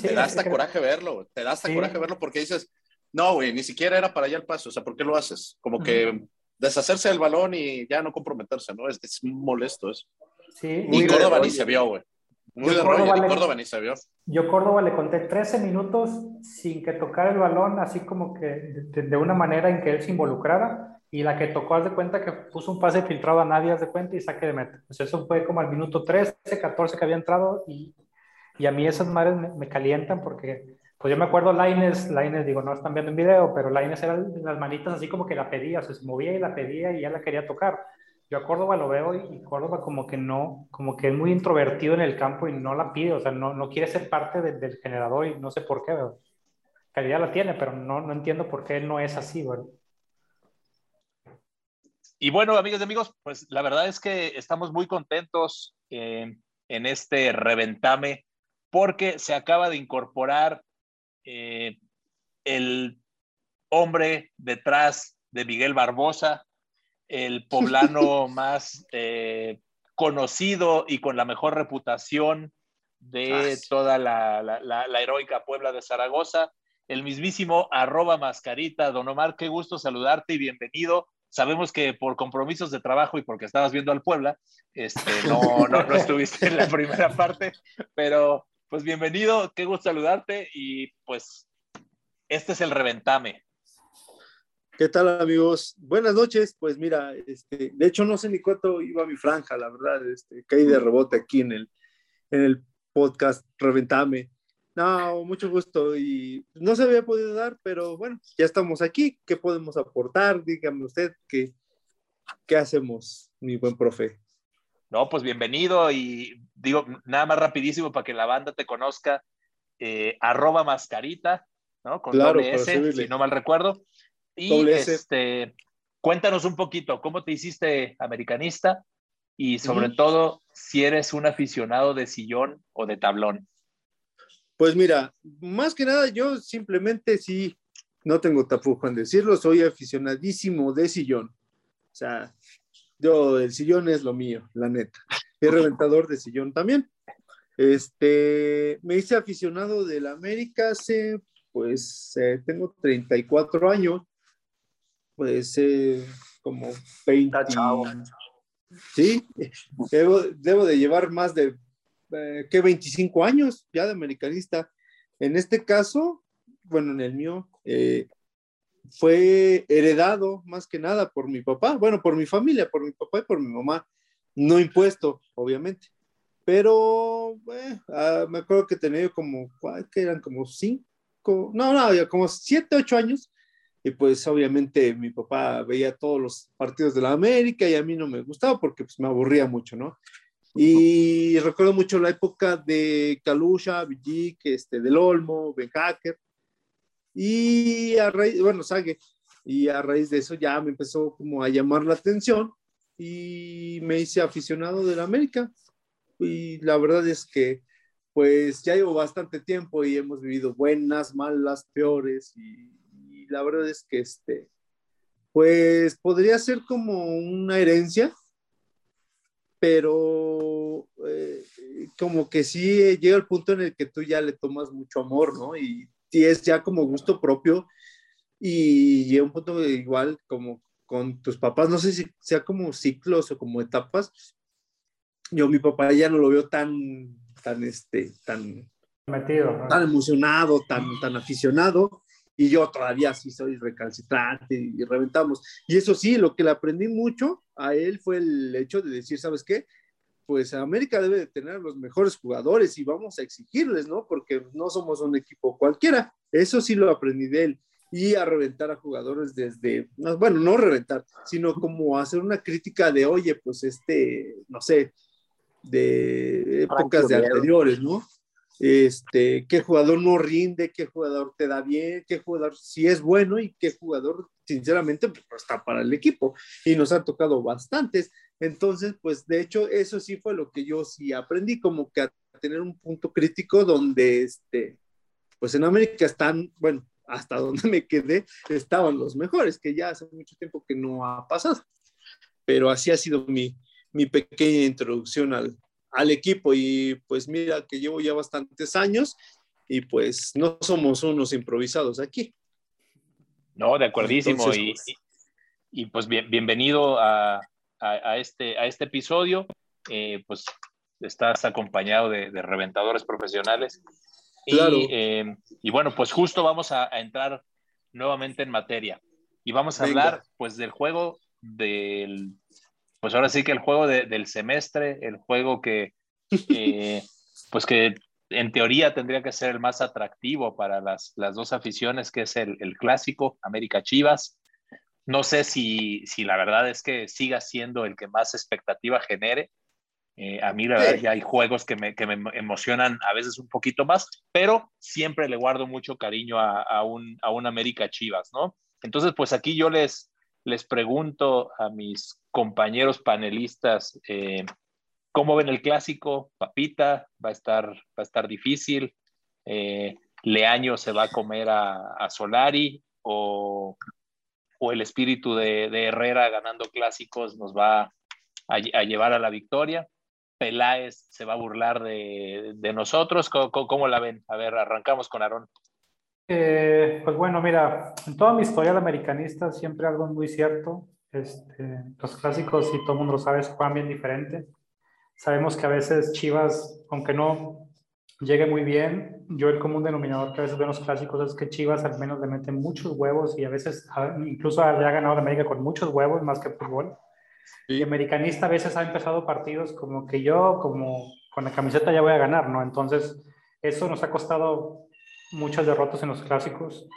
te da hasta coraje verlo, te da hasta coraje verlo porque dices, No, güey, ni siquiera era para allá el paso. O sea, ¿por qué lo haces? Como que deshacerse del balón y ya no comprometerse, ¿no? Es, es molesto eso. Sí. Y Córdoba ni se vio, güey. Muy de Córdoba, y Córdoba ni se vio. Yo Córdoba le conté 13 minutos sin que tocara el balón, así como que de, una manera en que él se involucrara. Y la que tocó, haz de cuenta que puso un pase filtrado a nadie, haz de cuenta, y saque de meta. Pues eso fue como al minuto 13, 14 que había entrado. Y, y a mí esas madres me, me calientan porque pues yo me acuerdo Laines, Laines, digo, no están viendo en video, pero Laines era las manitas así como que la pedía, o sea, se movía y la pedía y ya la quería tocar. Yo a Córdoba lo veo y, Córdoba como que no, como que es muy introvertido en el campo y no la pide, o sea, no, no quiere ser parte del generador y no sé por qué, calidad la tiene, pero no, no entiendo por qué no es así, ¿verdad? Y bueno, amigos y amigos, pues la verdad es que estamos muy contentos eh, en este reventame porque se acaba de incorporar eh, el hombre detrás de Miguel Barbosa, el poblano más eh, conocido y con la mejor reputación de toda la, la, heroica Puebla de Zaragoza, el mismísimo arroba mascarita. Don Omar, qué gusto saludarte y bienvenido. Sabemos que por compromisos de trabajo y porque estabas viendo al Puebla, este, no, no, no estuviste en la primera parte, pero pues bienvenido, qué gusto saludarte y pues este es el reventame. ¿Qué tal amigos? Buenas noches. Pues mira, este, de hecho no sé ni cuánto iba mi franja, la verdad, este, caí de rebote aquí en el, en el podcast Reventame. No, mucho gusto y no se había podido dar, pero bueno, ya estamos aquí. ¿Qué podemos aportar? Dígame usted qué, qué hacemos, mi buen profe. No, pues bienvenido y digo, nada más rapidísimo para que la banda te conozca, eh, arroba mascarita, ¿no? Con doble S, si no mal recuerdo. Y este, cuéntanos un poquito, ¿cómo te hiciste americanista? Y sobre todo, si eres un aficionado de sillón o de tablón. Pues mira, más que nada, yo simplemente sí, no tengo tapujo en decirlo, soy aficionadísimo de sillón. O sea, yo, el sillón es lo mío, la neta. Es reventador de sillón también. Este, me hice aficionado del América hace, pues, eh, tengo 34 años, pues, eh, como 20. Sí, debo, debo, de llevar más de, eh, que 25 años ya de americanista. En este caso, bueno, en el mío, eh, fue heredado más que nada por mi papá, bueno, por mi familia, por mi papá y por mi mamá, no impuesto, obviamente. Pero ah, me acuerdo que tenía como, que eran como cinco, no, no, como siete, ocho años. Y pues obviamente mi papá veía todos los partidos de la América y a mí no me gustaba porque pues me aburría mucho, ¿no? Y recuerdo mucho la época de Kalusha, Villic, este, del Olmo, Ben Hacker, y a raíz, bueno, Sague, y a raíz de eso ya me empezó como a llamar la atención y me hice aficionado de la América. Y la verdad es que pues ya llevo bastante tiempo y hemos vivido buenas, malas, peores y, la verdad es que este, pues podría ser como una herencia, pero eh, como que sí llega el punto en el que tú ya le tomas mucho amor, ¿no? Y sí es ya como gusto propio y llega un punto igual como con tus papás, no sé si sea como ciclos o como etapas. Yo mi papá ya no lo veo tan, tan, este, tan, Metido, tan emocionado, tan, tan aficionado, y yo todavía sí soy recalcitrante y reventamos. Y eso sí, lo que le aprendí mucho a él fue el hecho de decir, ¿sabes qué? Pues América debe de tener los mejores jugadores y vamos a exigirles, ¿no? Porque no somos un equipo cualquiera. Eso sí lo aprendí de él. Y a reventar a jugadores desde, bueno, no reventar, sino como hacer una crítica de, oye, pues este, no sé, de épocas de anteriores, ¿no? Este, qué jugador no rinde, qué jugador te da bien, qué jugador sí es bueno y qué jugador, sinceramente, pues está para el equipo. Y nos han tocado bastantes. Entonces, pues de hecho, eso sí fue lo que yo sí aprendí, como que a tener un punto crítico donde, este, pues en América están, bueno, hasta donde me quedé, estaban los mejores, que ya hace mucho tiempo que no ha pasado. Pero así ha sido mi, mi pequeña introducción al, al equipo y pues mira que llevo ya bastantes años y pues no somos unos improvisados aquí. No, de acuerdísimo. y, pues, y, pues bienvenido a, a, este, a este episodio. Eh, pues estás acompañado de, reventadores profesionales. Y, eh, y, bueno, pues justo vamos a, entrar nuevamente en materia. Y vamos a hablar pues del juego del, pues ahora sí que el juego del semestre, el juego que, eh, pues que en teoría tendría que ser el más atractivo para las, las dos aficiones, que es el, el clásico América Chivas. No sé si, si, la verdad es que siga siendo el que más expectativa genere. Eh, a mí, la verdad, ya hay juegos que me, que me, emocionan a veces un poquito más, pero siempre le guardo mucho cariño a, a, un, a un América Chivas, ¿no? Entonces, pues aquí yo les, les pregunto a mis compañeros panelistas, eh, ¿cómo ven el clásico? Papita, va a estar, va a estar difícil. Eh, Leaño se va a comer a, Solari o, el espíritu de, Herrera ganando clásicos nos va a, llevar a la victoria. Peláez se va a burlar de, nosotros. ¿Cómo, la ven? A ver, arrancamos con Aarón. Eh, pues bueno, mira, en toda mi historia de americanista siempre algo muy cierto. Este, los clásicos, y todo el mundo lo sabe, juegan bien diferente. Sabemos que a veces Chivas, aunque no llegue muy bien, yo el común denominador que a veces veo en los clásicos es que Chivas al menos le meten muchos huevos y a veces incluso le ha ganado a América con muchos huevos más que fútbol. Y americanista a veces ha empezado partidos como que yo, como con la camiseta ya voy a ganar, ¿no? Entonces, eso nos ha costado muchas derrotas en los clásicos.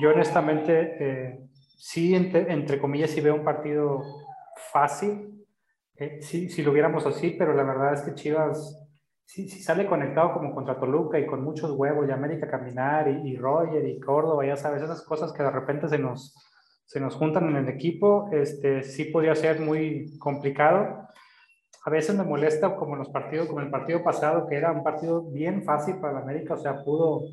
Yo honestamente, eh, sí, entre, comillas, sí veo un partido fácil, eh, si lo viéramos así, pero la verdad es que Chivas sí, sí, sale conectado como contra Toluca y con muchos huevos, y América Caminar, y, y, Roger, y Córdoba, ya sabes, esas cosas que de repente se nos, se nos juntan en el equipo, este, sí podría ser muy complicado a veces me molesta como en los partidos, como el partido pasado, que era un partido bien fácil para la América, o sea, pudo,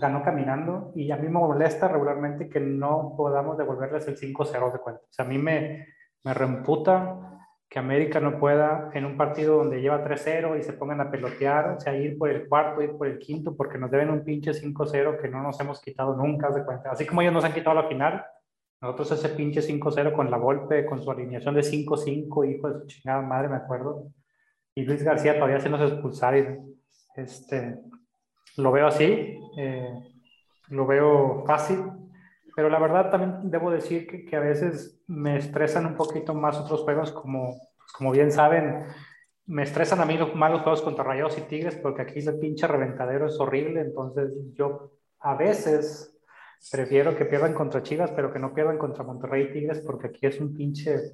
ganó caminando, y a mí me molesta regularmente que no podamos devolverles el 5-0 de cuenta. O sea, a mí me, me reemputa que América no pueda en un partido donde lleva 3-0 y se pongan a pelotear, o sea, ir por el cuarto, ir por el quinto, porque nos deben un pinche 5-0 que no nos hemos quitado nunca de cuenta. Así como ellos nos han quitado la final, nosotros ese pinche 5-0 con la golpe, con su alineación de 5-5, hijo de su chingada madre, me acuerdo. Y Luis García todavía se nos expulsar. este, lo veo así, eh, lo veo fácil, pero la verdad también debo decir que, que, a veces me estresan un poquito más otros juegos, como, como bien saben, me estresan a mí los malos juegos contra Rayados y Tigres, porque aquí el pinche reventadero es horrible, entonces yo a veces Prefiero que pierdan contra Chivas, pero que no pierdan contra Monterrey y Tigres, porque aquí es un pinche.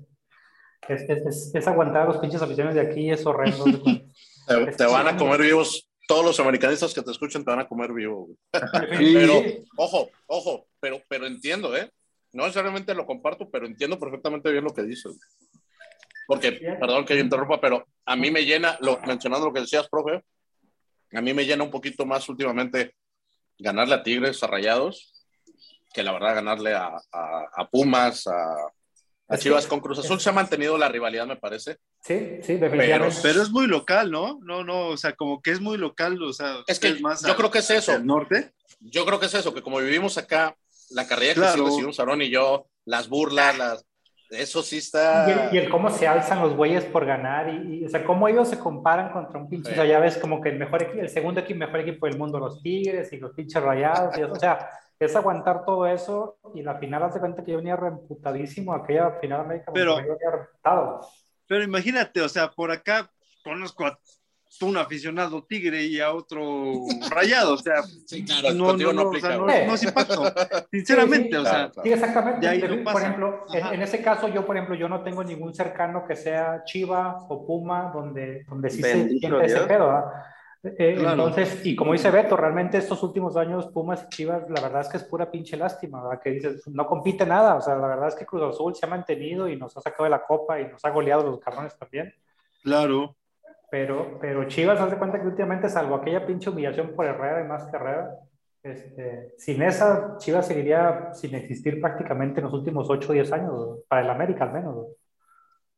Es, aguantar a los pinches aficiones de aquí, es horrendo. te, van a comer vivos. Todos los americanistas que te escuchan te van a comer vivo. pero, ojo, ojo, pero, pero entiendo, ¿eh? No necesariamente lo comparto, pero entiendo perfectamente bien lo que dices. Porque, perdón que yo interrumpa, pero a mí me llena, lo, mencionando lo que decías, profe, a mí me llena un poquito más últimamente ganarle a Tigres, a Rayados, que la verdad ganarle a, a, Pumas, a, Chivas con Cruz Azul se ha mantenido la rivalidad, me parece. Sí, sí, definitivamente. Pero, es muy local, ¿no? No, no, o sea, como que es muy local, o sea, es que más yo creo que es eso. El norte. Yo creo que es eso, que como vivimos acá, la carrera que sí recibimos Aaron y yo, las burlas, las, eso sí está. Y el, cómo se alzan los güeyes por ganar, y, o sea, cómo ellos se comparan contra un pinche. O sea, ya ves como que el mejor equipo, el segundo equipo, mejor equipo del mundo, los Tigres y los pinches rayados. o sea, es aguantar todo eso y la final hace cuenta que yo venía reemputadísimo, aquella final América pero, venía Pero imagínate, o sea, por acá conozco a un aficionado tigre y a otro rayado, o sea, no, no, no, o sea, no, no, impacto, sinceramente, o sea, sí, exactamente, por ejemplo, en, ese caso yo, por ejemplo, yo no tengo ningún cercano que sea Chiva o Puma, donde, donde sí se siente ese pedo, eh, entonces, y como dice Beto, realmente estos últimos años Pumas y Chivas, la verdad es que es pura pinche lástima, ¿verdad? Que dices, no compite nada, o sea, la verdad es que Cruz Azul se ha mantenido y nos ha sacado de la copa y nos ha goleado los cabrones también. Claro. Pero, pero Chivas, hace cuenta que últimamente, salvo aquella pinche humillación por Herrera y más que Herrera, este, sin esa, Chivas seguiría sin existir prácticamente en los últimos 8 o 10 años, para el América al menos.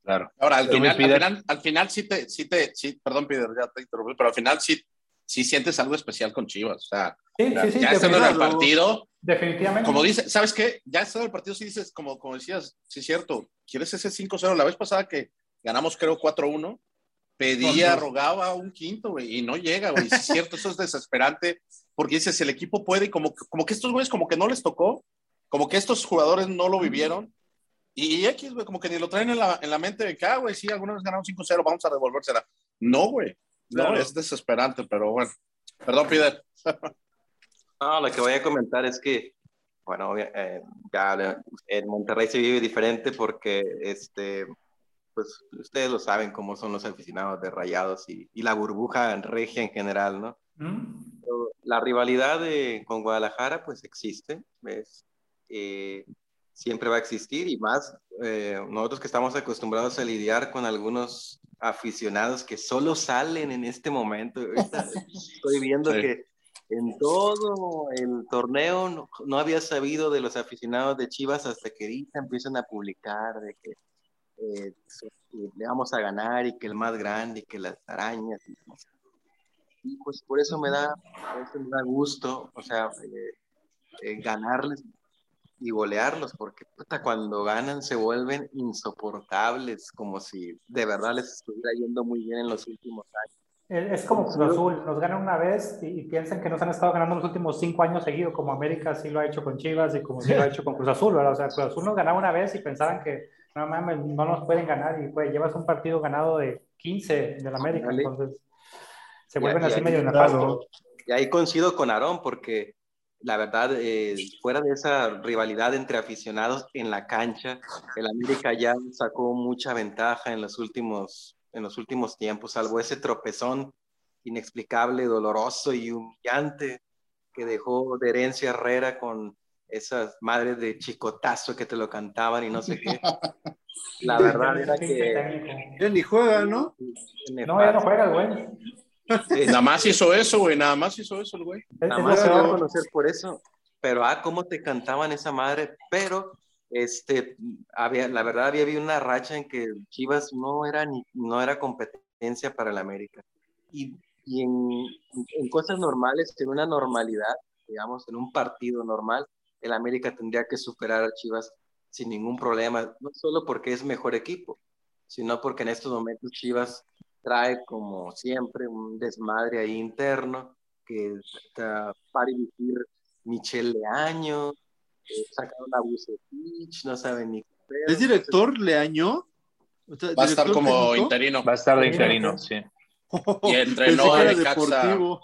Claro. Ahora, al final, al final, sí te, sí te, sí, perdón, Peter, ya te interrumpí, pero al final sí, sí sientes algo especial con Chivas. O sea, ya estando en el partido, Definitivamente. Como dice, ¿sabes qué? Ya estado el partido, sí dices, como, como decías, sí es cierto, ¿quieres ese 5-0? La vez pasada que ganamos, creo, 4-1, pedía, rogaba un quinto, güey, y no llega, güey. Sí es cierto, eso es desesperante, porque dices, el equipo puede, y como, como que estos güeyes como que no les tocó, como que estos jugadores no lo vivieron, y X, güey, como que ni lo traen en la, en la mente de que, ah, güey, sí, alguna vez ganamos 5-0, vamos a devolvérsela. No, güey, no, es desesperante, pero bueno. Perdón, Pider. No, lo que voy a comentar es que, bueno, eh, ya en Monterrey se vive diferente porque, este, pues ustedes lo saben cómo son los aficionados de Rayados y, y la burbuja en regia en general, ¿no? ¿Mm? La rivalidad de, con Guadalajara, pues existe, ¿ves? Eh, siempre va a existir y más eh, nosotros que estamos acostumbrados a lidiar con algunos aficionados que solo salen en este momento. estoy viendo que en todo el torneo no, había sabido de los aficionados de Chivas hasta que ahorita empiezan a publicar de que eh, le vamos a ganar y que el más grande y que las arañas. Y, pues por eso me da, me da gusto, o sea, eh, eh, ganarles y golearlos, porque cuando ganan se vuelven insoportables, como si de verdad les estuviera yendo muy bien en los últimos años. Es como Cruz Azul, nos ganan una vez y, piensan que nos han estado ganando los últimos cinco años seguidos, como América sí lo ha hecho con Chivas y como sí lo ha hecho con Cruz Azul, ¿verdad? O sea, Cruz Azul nos ganaba una vez y pensaban que no mames, no nos pueden ganar y pues llevas un partido ganado de 15 del América, entonces se vuelven así medio nefastos. Y ahí coincido con Aarón porque la verdad, eh, fuera de esa rivalidad entre aficionados en la cancha, el América ya sacó mucha ventaja en los últimos en los últimos tiempos, salvo ese tropezón inexplicable, doloroso y humillante que dejó de herencia Herrera con esas madres de chicotazo que te lo cantaban y no sé qué. La verdad era que... Ya ni juega, ¿no? No, ya no juega, güey. Nada más hizo eso, güey, nada más hizo eso el güey. Nada más se va a conocer por eso. Pero, ah, cómo te cantaban esa madre, pero este, había, la verdad había habido una racha en que Chivas no era, ni, no era competencia para el América. Y, y en, en, cosas normales, en una normalidad, digamos, en un partido normal, el América tendría que superar a Chivas sin ningún problema, no solo porque es mejor equipo, sino porque en estos momentos Chivas trae, como siempre, un desmadre ahí interno, que está para vivir Michelle Leaño, sacaron a Bucetich, no saben ni qué. ¿Es director Leaño? Va a estar como interino. Va a estar de interino, sí. Y entrenó a Necaxa. Entrenó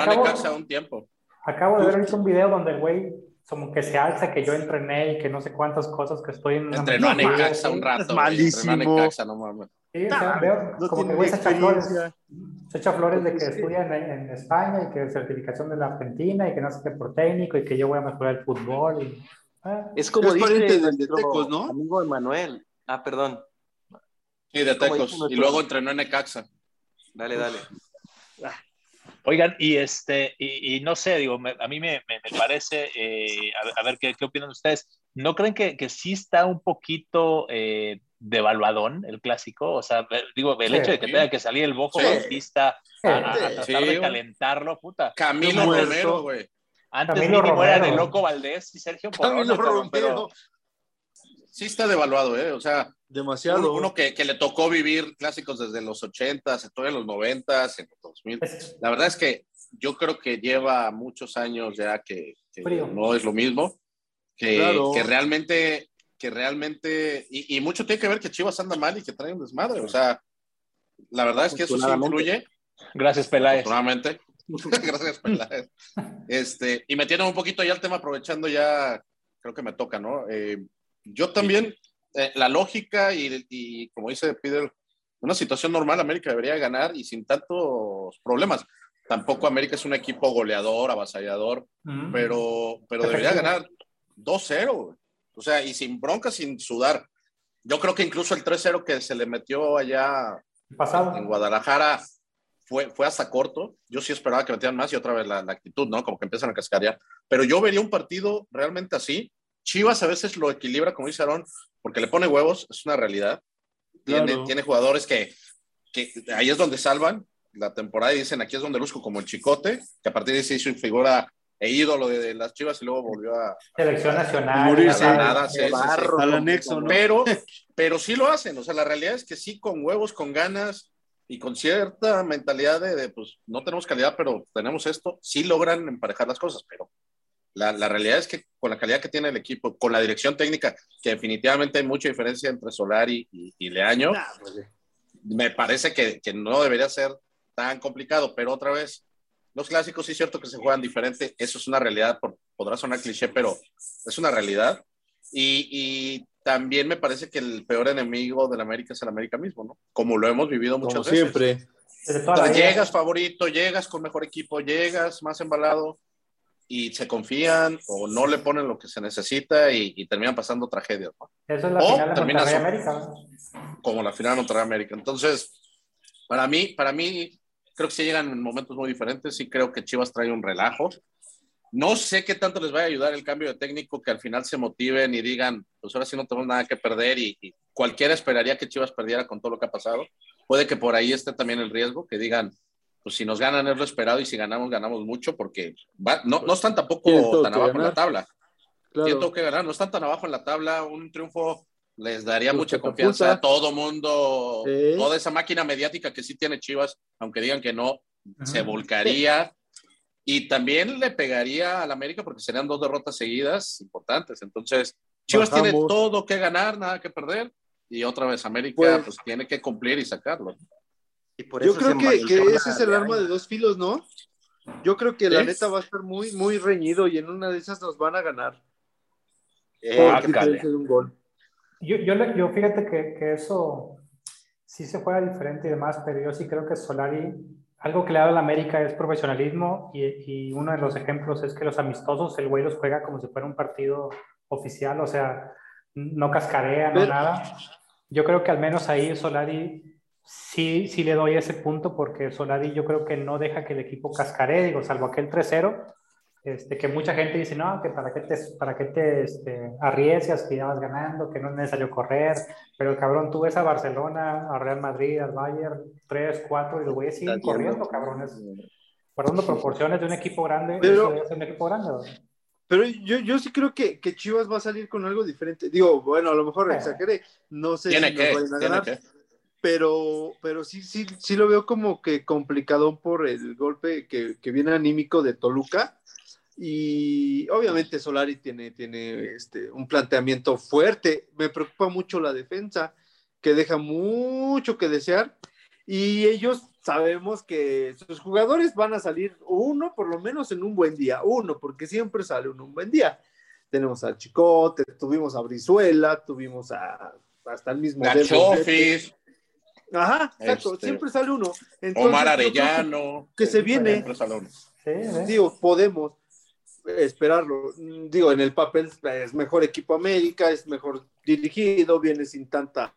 a Necaxa un tiempo. Acabo de ver un video donde el güey como que se alza que yo entrené y que no sé cuántas cosas que estoy en Entrenó a Necaxa un rato. Es malísimo. Entrenó a Necaxa, no mames. Sí, o sea, veo como que güey se echa flores, se echa flores de que estudia en, en, España y que certificación de la Argentina y que no sé qué por técnico y que yo voy a mejorar el fútbol. Y, ah. Es como dice de Tecos, ¿no? amigo Emanuel. Ah, perdón. Sí, de Tecos. Y luego entrenó en Necaxa. Dale, dale. Oigan, y este, y, no sé, digo, a mí me, me, parece, eh, a, ver ¿qué, qué, opinan ustedes. ¿No creen que, que sí está un poquito eh, devaluadón el clásico? O sea, digo, el hecho de que tenga que salir el Bojo Bautista a, tratar de calentarlo, puta. Camilo Romero, güey. Antes Camilo mínimo era de Loco Valdés y Sergio Camilo Romero. Sí está devaluado, ¿eh? O sea, demasiado. Uno, que, que, le tocó vivir clásicos desde los 80, todavía en los 90, en los 2000. La verdad es que yo creo que lleva muchos años ya que, no es lo mismo, que, que realmente que realmente, y, mucho tiene que ver que Chivas anda mal y que trae un desmadre, o sea, la verdad es que eso sí influye. Gracias, Peláez. Afortunadamente. Gracias, Peláez. Este, y metiendo un poquito ya el tema, aprovechando ya, creo que me toca, ¿no? Eh, yo también, eh, la lógica y, y, como dice Peter, una situación normal, América debería ganar y sin tantos problemas. Tampoco América es un equipo goleador, avasallador, pero, pero debería ganar 2-0. O sea, y sin bronca, sin sudar. Yo creo que incluso el 3-0 que se le metió allá en Guadalajara fue, fue hasta corto. Yo sí esperaba que metieran más y otra vez la, actitud, ¿no? Como que empiezan a cascarear. Pero yo vería un partido realmente así. Chivas a veces lo equilibra, como dice Aaron, porque le pone huevos, es una realidad. Tiene, tiene jugadores que, que ahí es donde salvan la temporada y dicen aquí es donde luzco como el chicote, que a partir de ahí se hizo figura e ídolo de, las Chivas y luego volvió a selección nacional, morirse a nada, al anexo, ¿no? Pero, pero sí lo hacen, o sea, la realidad es que sí, con huevos, con ganas y con cierta mentalidad de, pues no tenemos calidad, pero tenemos esto, sí logran emparejar las cosas, pero la, la, realidad es que con la calidad que tiene el equipo, con la dirección técnica, que definitivamente hay mucha diferencia entre Solari y, y Leaño, pues me parece que, que, no debería ser tan complicado, pero otra vez, los clásicos sí es cierto que se juegan diferente, eso es una realidad, por, podrá sonar cliché, pero es una realidad. Y, y, también me parece que el peor enemigo del América es el América mismo, ¿no? Como lo hemos vivido muchas Como veces. siempre. llegas favorito, llegas con mejor equipo, llegas más embalado y se confían o no le ponen lo que se necesita y, y terminan pasando tragedias. ¿no? Eso es la o final de América. Como la final de América. Entonces, para mí, para mí, creo que sí llegan en momentos muy diferentes. Sí creo que Chivas trae un relajo. No sé qué tanto les va a ayudar el cambio de técnico que al final se motiven y digan, pues ahora sí no tenemos nada que perder y, y cualquiera esperaría que Chivas perdiera con todo lo que ha pasado. Puede que por ahí esté también el riesgo, que digan, pues si nos ganan es lo esperado y si ganamos, ganamos mucho porque va, no, no están tampoco tan abajo ganar. en la tabla. Claro. Tienen que ganar, no están tan abajo en la tabla. Un triunfo les daría pues mucha confianza a todo mundo, ¿Sí? toda esa máquina mediática que sí tiene Chivas, aunque digan que no, Ajá. se volcaría. Y también le pegaría al América porque serían dos derrotas seguidas importantes. Entonces, Chivas Bajamos. tiene todo que ganar, nada que perder. Y otra vez, América pues, pues tiene que cumplir y sacarlo. Y por eso Yo creo que, que ese es el arma de dos filos, ¿no? Yo creo que la neta va a estar muy, muy reñido y en una de esas nos van a ganar. Eh, un gol. Yo, yo, yo fíjate que, que, eso sí se juega diferente y demás, pero yo sí creo que Solari, algo que le ha dado a la América es profesionalismo y, y, uno de los ejemplos es que los amistosos, el güey los juega como si fuera un partido oficial, o sea, no cascarea, no nada. Yo creo que al menos ahí Solari sí, sí le doy ese punto porque Solari yo creo que no deja que el equipo cascaree, digo, salvo aquel 3-0, este, que mucha gente dice, no, que para qué te, para qué te este, arriesgas, que ya vas ganando, que no es necesario correr, pero cabrón, tú ves a Barcelona, a Real Madrid, al Bayern, 3, 4, y los güeyes siguen corriendo, cabrones, guardando proporciones de un equipo grande, pero, es un equipo grande. ¿verdad? Pero yo, yo sí creo que, que, Chivas va a salir con algo diferente. Digo, bueno, a lo mejor exageré, no sé ¿Tiene si que, nos vayan a ganar. Que pero, pero sí, sí, sí lo veo como que complicado por el golpe que, que, viene anímico de Toluca. Y obviamente Solari tiene, tiene este, un planteamiento fuerte. Me preocupa mucho la defensa, que deja mucho que desear. Y ellos sabemos que sus jugadores van a salir uno, por lo menos en un buen día. Uno, porque siempre sale uno un buen día. Tenemos a Chicote, tuvimos a Brizuela, tuvimos a hasta el mismo. Chofis. Ajá, exacto, este, siempre sale uno. Entonces, Omar Arellano. Que se viene. Sí, digo, podemos esperarlo. Digo, en el papel es mejor equipo América, es mejor dirigido, viene sin tanta,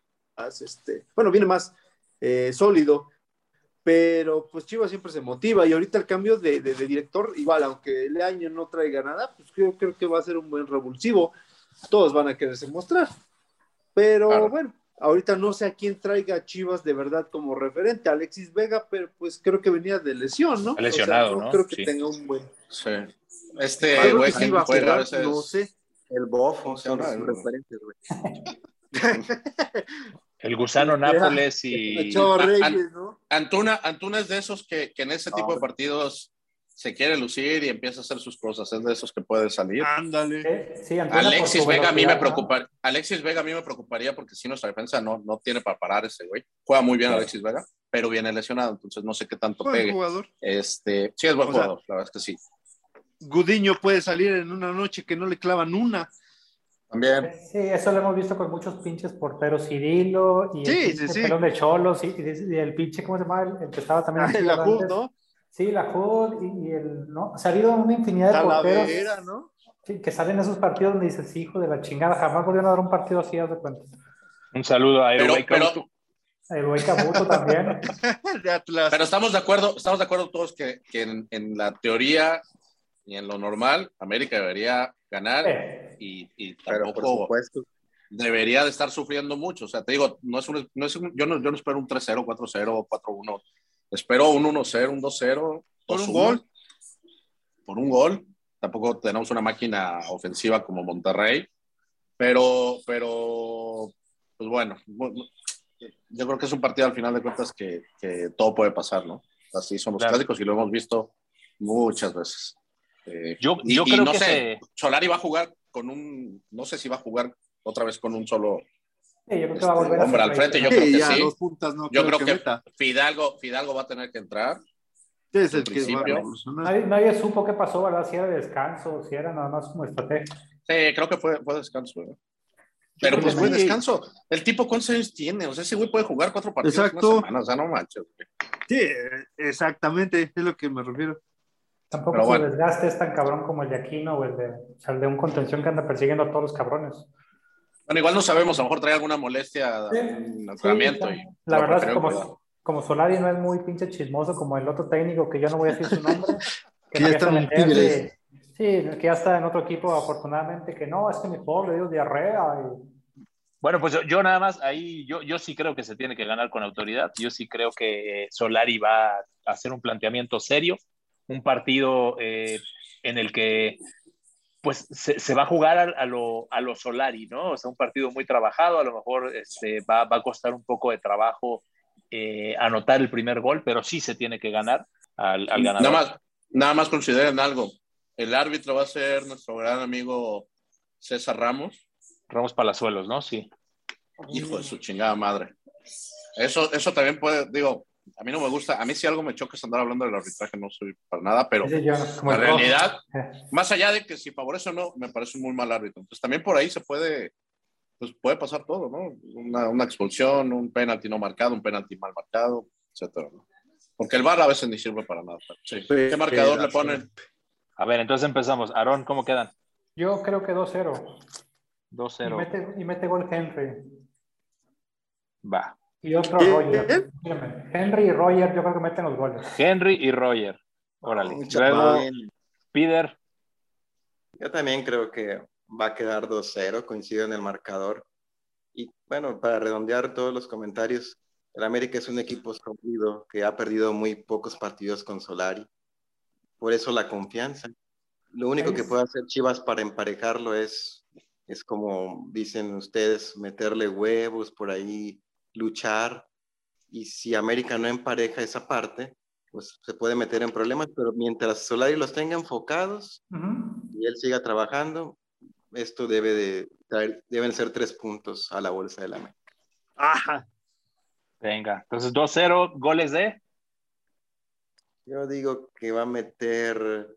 este, bueno, viene más eh, sólido, pero pues Chivas siempre se motiva y ahorita el cambio de, de, de, director, igual, aunque el año no traiga nada, pues creo, creo que va a ser un buen revulsivo. Todos van a quererse mostrar. Pero claro. bueno, Ahorita no sé a quién traiga a Chivas de verdad como referente, Alexis Vega, pero pues creo que venía de lesión, ¿no? Lesionado, o sea, no, ¿no? Creo que sí. tenga un buen. Sí. Este güey que sí va a jugar, veces... no sé. El bofo, son referentes, güey. El gusano Nápoles y. Reyes, ¿no? Antuna, Antuna es de esos que, que en ese tipo de partidos se quiere lucir y empieza a hacer sus cosas, es de esos que puede salir. Ándale. Sí, Alexis Vega a mí me preocupa, Alexis Vega a mí me preocuparía porque si nuestra defensa no, no tiene para parar ese güey. Juega muy bien Alexis Vega, pero viene lesionado, entonces no sé qué tanto buen pegue. jugador. Este, sí es buen o jugador, sea, la verdad es que sí. Gudiño puede salir en una noche que no le clavan una. También. Sí, eso lo hemos visto con muchos pinches porteros, Cirilo y sí, el sí, sí. pelón de Cholos y, y, el pinche, ¿cómo se llama? El, el que estaba también. Ah, la Hood, ¿no? Sí, la Hood y, y, el, ¿no? O sea, ha habido una infinidad de Talavera, porteros. ¿no? Sí, que salen esos partidos donde dices, hijo de la chingada, jamás volvieron a dar un partido así, haz de cuenta. Un saludo a güey Cabuto también. de Atlas. Pero estamos de acuerdo, estamos de acuerdo todos que, que en, en, la teoría y en lo normal, América debería ganar y, y Pero tampoco por supuesto. debería de estar sufriendo mucho. O sea, te digo, no es un, no es un- yo, no, yo no espero un 3-0, 4-0, 4-1. Espero un 1-0, un 2-0. Por un 2-1. gol. Por un gol. tampoco tenemos una máquina ofensiva como Monterrey, pero, pero, pues bueno, yo creo que es un partido al final de cuentas que, que todo puede pasar, ¿no? Así somos clásicos y lo hemos visto muchas veces. Eh, yo, yo creo no que sé, Solari va a jugar con un, no sé si va a jugar otra vez con un solo Sí, yo creo que va a volver hombre al frente, yo creo que sí. no yo creo, que, Fidalgo, Fidalgo va a tener que entrar. Es el que a nadie, nadie, supo qué pasó, ¿verdad? Si era descanso, si era nada más como estrategia. Sí, creo que fue, fue descanso. ¿verdad? Pero pues fue descanso. El tipo, ¿cuántos años tiene? O sea, ese güey puede jugar cuatro partidos Exacto. en una semana. O sea, no manches. Sí, exactamente, es lo que me refiero. Tampoco su desgaste es tan cabrón como el de Aquino o el de, o sea, el de un contención que anda persiguiendo a todos los cabrones. Bueno, igual no sabemos, a lo mejor trae alguna molestia en entrenamiento. y la verdad es que como, como, Solari no es muy pinche chismoso como el otro técnico, que yo no voy a decir su nombre. Que no está en Tigres. Sí, que ya está en otro equipo, afortunadamente, que no, es que mi pobre le dio diarrea. Bueno, pues yo, nada más, ahí yo, yo sí creo que se tiene que ganar con autoridad. Yo sí creo que Solari va a hacer un planteamiento serio, un partido eh, en el que pues se, va a jugar a, lo, a lo Solari, ¿no? O sea, un partido muy trabajado, a lo mejor este, va, va a costar un poco de trabajo eh, anotar el primer gol, pero sí se tiene que ganar al, al ganador. Nada más, nada más consideren algo. El árbitro va a ser nuestro gran amigo César Ramos. Ramos Palazuelos, ¿no? Sí. Hijo de su chingada madre. Eso, eso también puede, digo, a mí no me gusta, a mí si algo me choca es andar hablando del arbitraje, no soy para nada, pero la realidad, más allá de que si favorece o no, me parece un muy mal árbitro. Entonces también por ahí se puede, pues puede pasar todo, ¿no? Una, una expulsión, un penalti no marcado, un penalti mal marcado, etcétera, ¿no? Porque el VAR a veces ni sirve para nada. Sí. ¿Qué marcador le ponen? A ver, entonces empezamos. Aarón, ¿cómo quedan? Yo creo que 2-0. 2-0. Y mete, y mete gol Henry. Va. Y otro Roger. Henry y Roger, yo creo que meten los goles. Henry y Roger. Órale. Luego, Peter. Yo también creo que va a quedar 2-0, coincido en el marcador. Y bueno, para redondear todos los comentarios, el América es un equipo sólido que ha perdido muy pocos partidos con Solari. Por eso la confianza. Lo único que puede hacer Chivas para emparejarlo es, es como dicen ustedes, meterle huevos por ahí, luchar y si América no empareja esa parte, pues se puede meter en problemas, pero mientras Solari los tenga enfocados y él siga trabajando, esto debe de traer, deben ser tres puntos a la bolsa de la América. Ajá. Venga, entonces 2-0, goles de. Yo digo que va a meter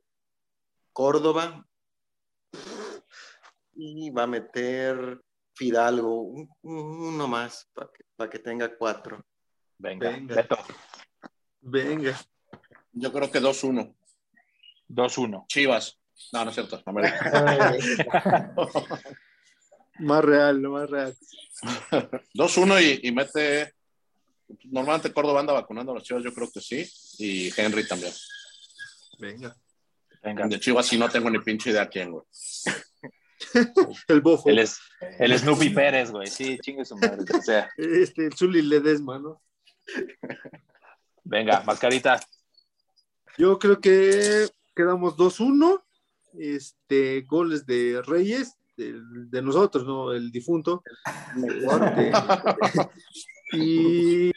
Córdoba y va a meter Fidalgo, uno más para que, tenga cuatro. Venga, Venga. Venga. Yo creo que 2-1. 2-1. Chivas. No, no es cierto. más real, más real. 2-1 y, y, mete. Normalmente Córdoba anda vacunando a las Chivas, yo creo que sí. Y Henry también. Venga. Venga. De Chivas sí no tengo ni pinche idea quién, güey. el bofo. El, es, el Snoopy Pérez, güey. Sí, chingue su madre. O sea. Este, el Zuli Ledesma, ¿no? Venga, mascarita. Yo creo que quedamos 2-1. Este, goles de Reyes, de, de, nosotros, ¿no? El difunto. Este, y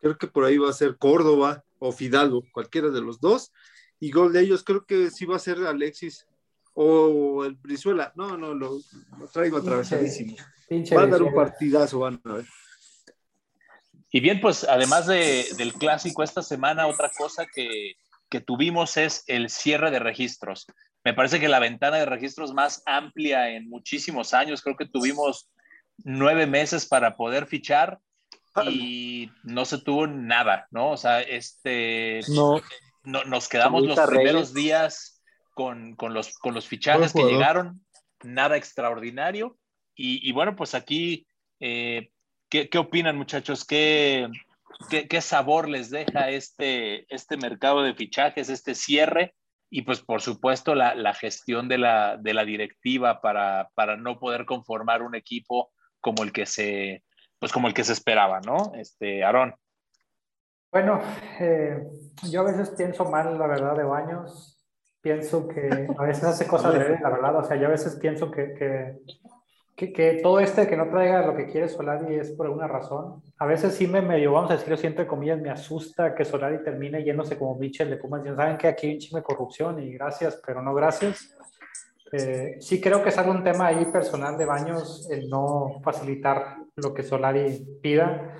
creo que por ahí va a ser Córdoba o Fidalgo, cualquiera de los dos. Y gol de ellos, creo que sí va a ser Alexis o el Brizuela. No, no, lo, traigo atravesadísimo. Va a dar un partidazo, van a ver. Y bien, pues además de, del clásico esta semana, otra cosa que, que, tuvimos es el cierre de registros. Me parece que la ventana de registros más amplia en muchísimos años, creo que tuvimos nueve meses para poder fichar y no se tuvo nada, ¿no? O sea, este, no. no nos quedamos los primeros días con, con, los, con los fichajes que llegaron, nada extraordinario. Y, y bueno, pues aquí, eh, ¿qué, ¿qué, opinan muchachos? ¿Qué, ¿Qué, ¿Qué, sabor les deja este, este mercado de fichajes, este cierre? Y pues por supuesto la, la gestión de la, de la directiva para, para, no poder conformar un equipo como el que se, pues como el que se esperaba, ¿no? Este, Aarón. Bueno, eh, yo a veces pienso mal, la verdad, de Baños pienso que a veces hace cosas de la verdad. O sea, yo a veces pienso que, que, que, todo este que no traiga lo que quiere Solari es por alguna razón. A veces sí me medio, vamos a decirlo, siento comillas, me asusta que Solari termine yéndose como Mitchell de Pumas. Saben que aquí hay un chisme de corrupción y gracias, pero no gracias. Eh, sí creo que es algún tema ahí personal de Baños el no facilitar lo que Solari pida.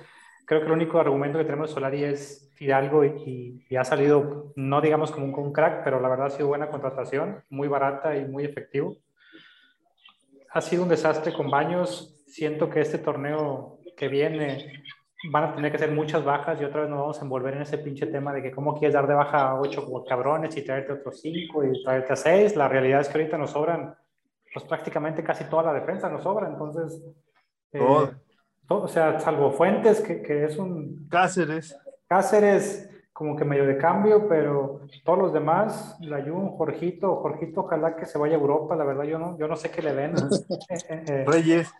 Creo que el único argumento que tenemos de Solari es Fidalgo y, y, ha salido, no digamos como un, crack, pero la verdad ha sido buena contratación, muy barata y muy efectivo. Ha sido un desastre con Baños. Siento que este torneo que viene van a tener que hacer muchas bajas y otra vez nos vamos a envolver en ese pinche tema de que cómo quieres dar de baja a ocho cabrones y traerte otros cinco y traerte a seis. La realidad es que ahorita nos sobran, pues prácticamente casi toda la defensa nos sobra, entonces... Eh, todo. O sea, salvo Fuentes, que, que, es un... Cáceres. Cáceres como que medio de cambio, pero todos los demás, la Jun, Jorgito, Jorgito, ojalá que se vaya a Europa, la verdad yo no, yo no sé qué le ven. Eh, eh, Reyes.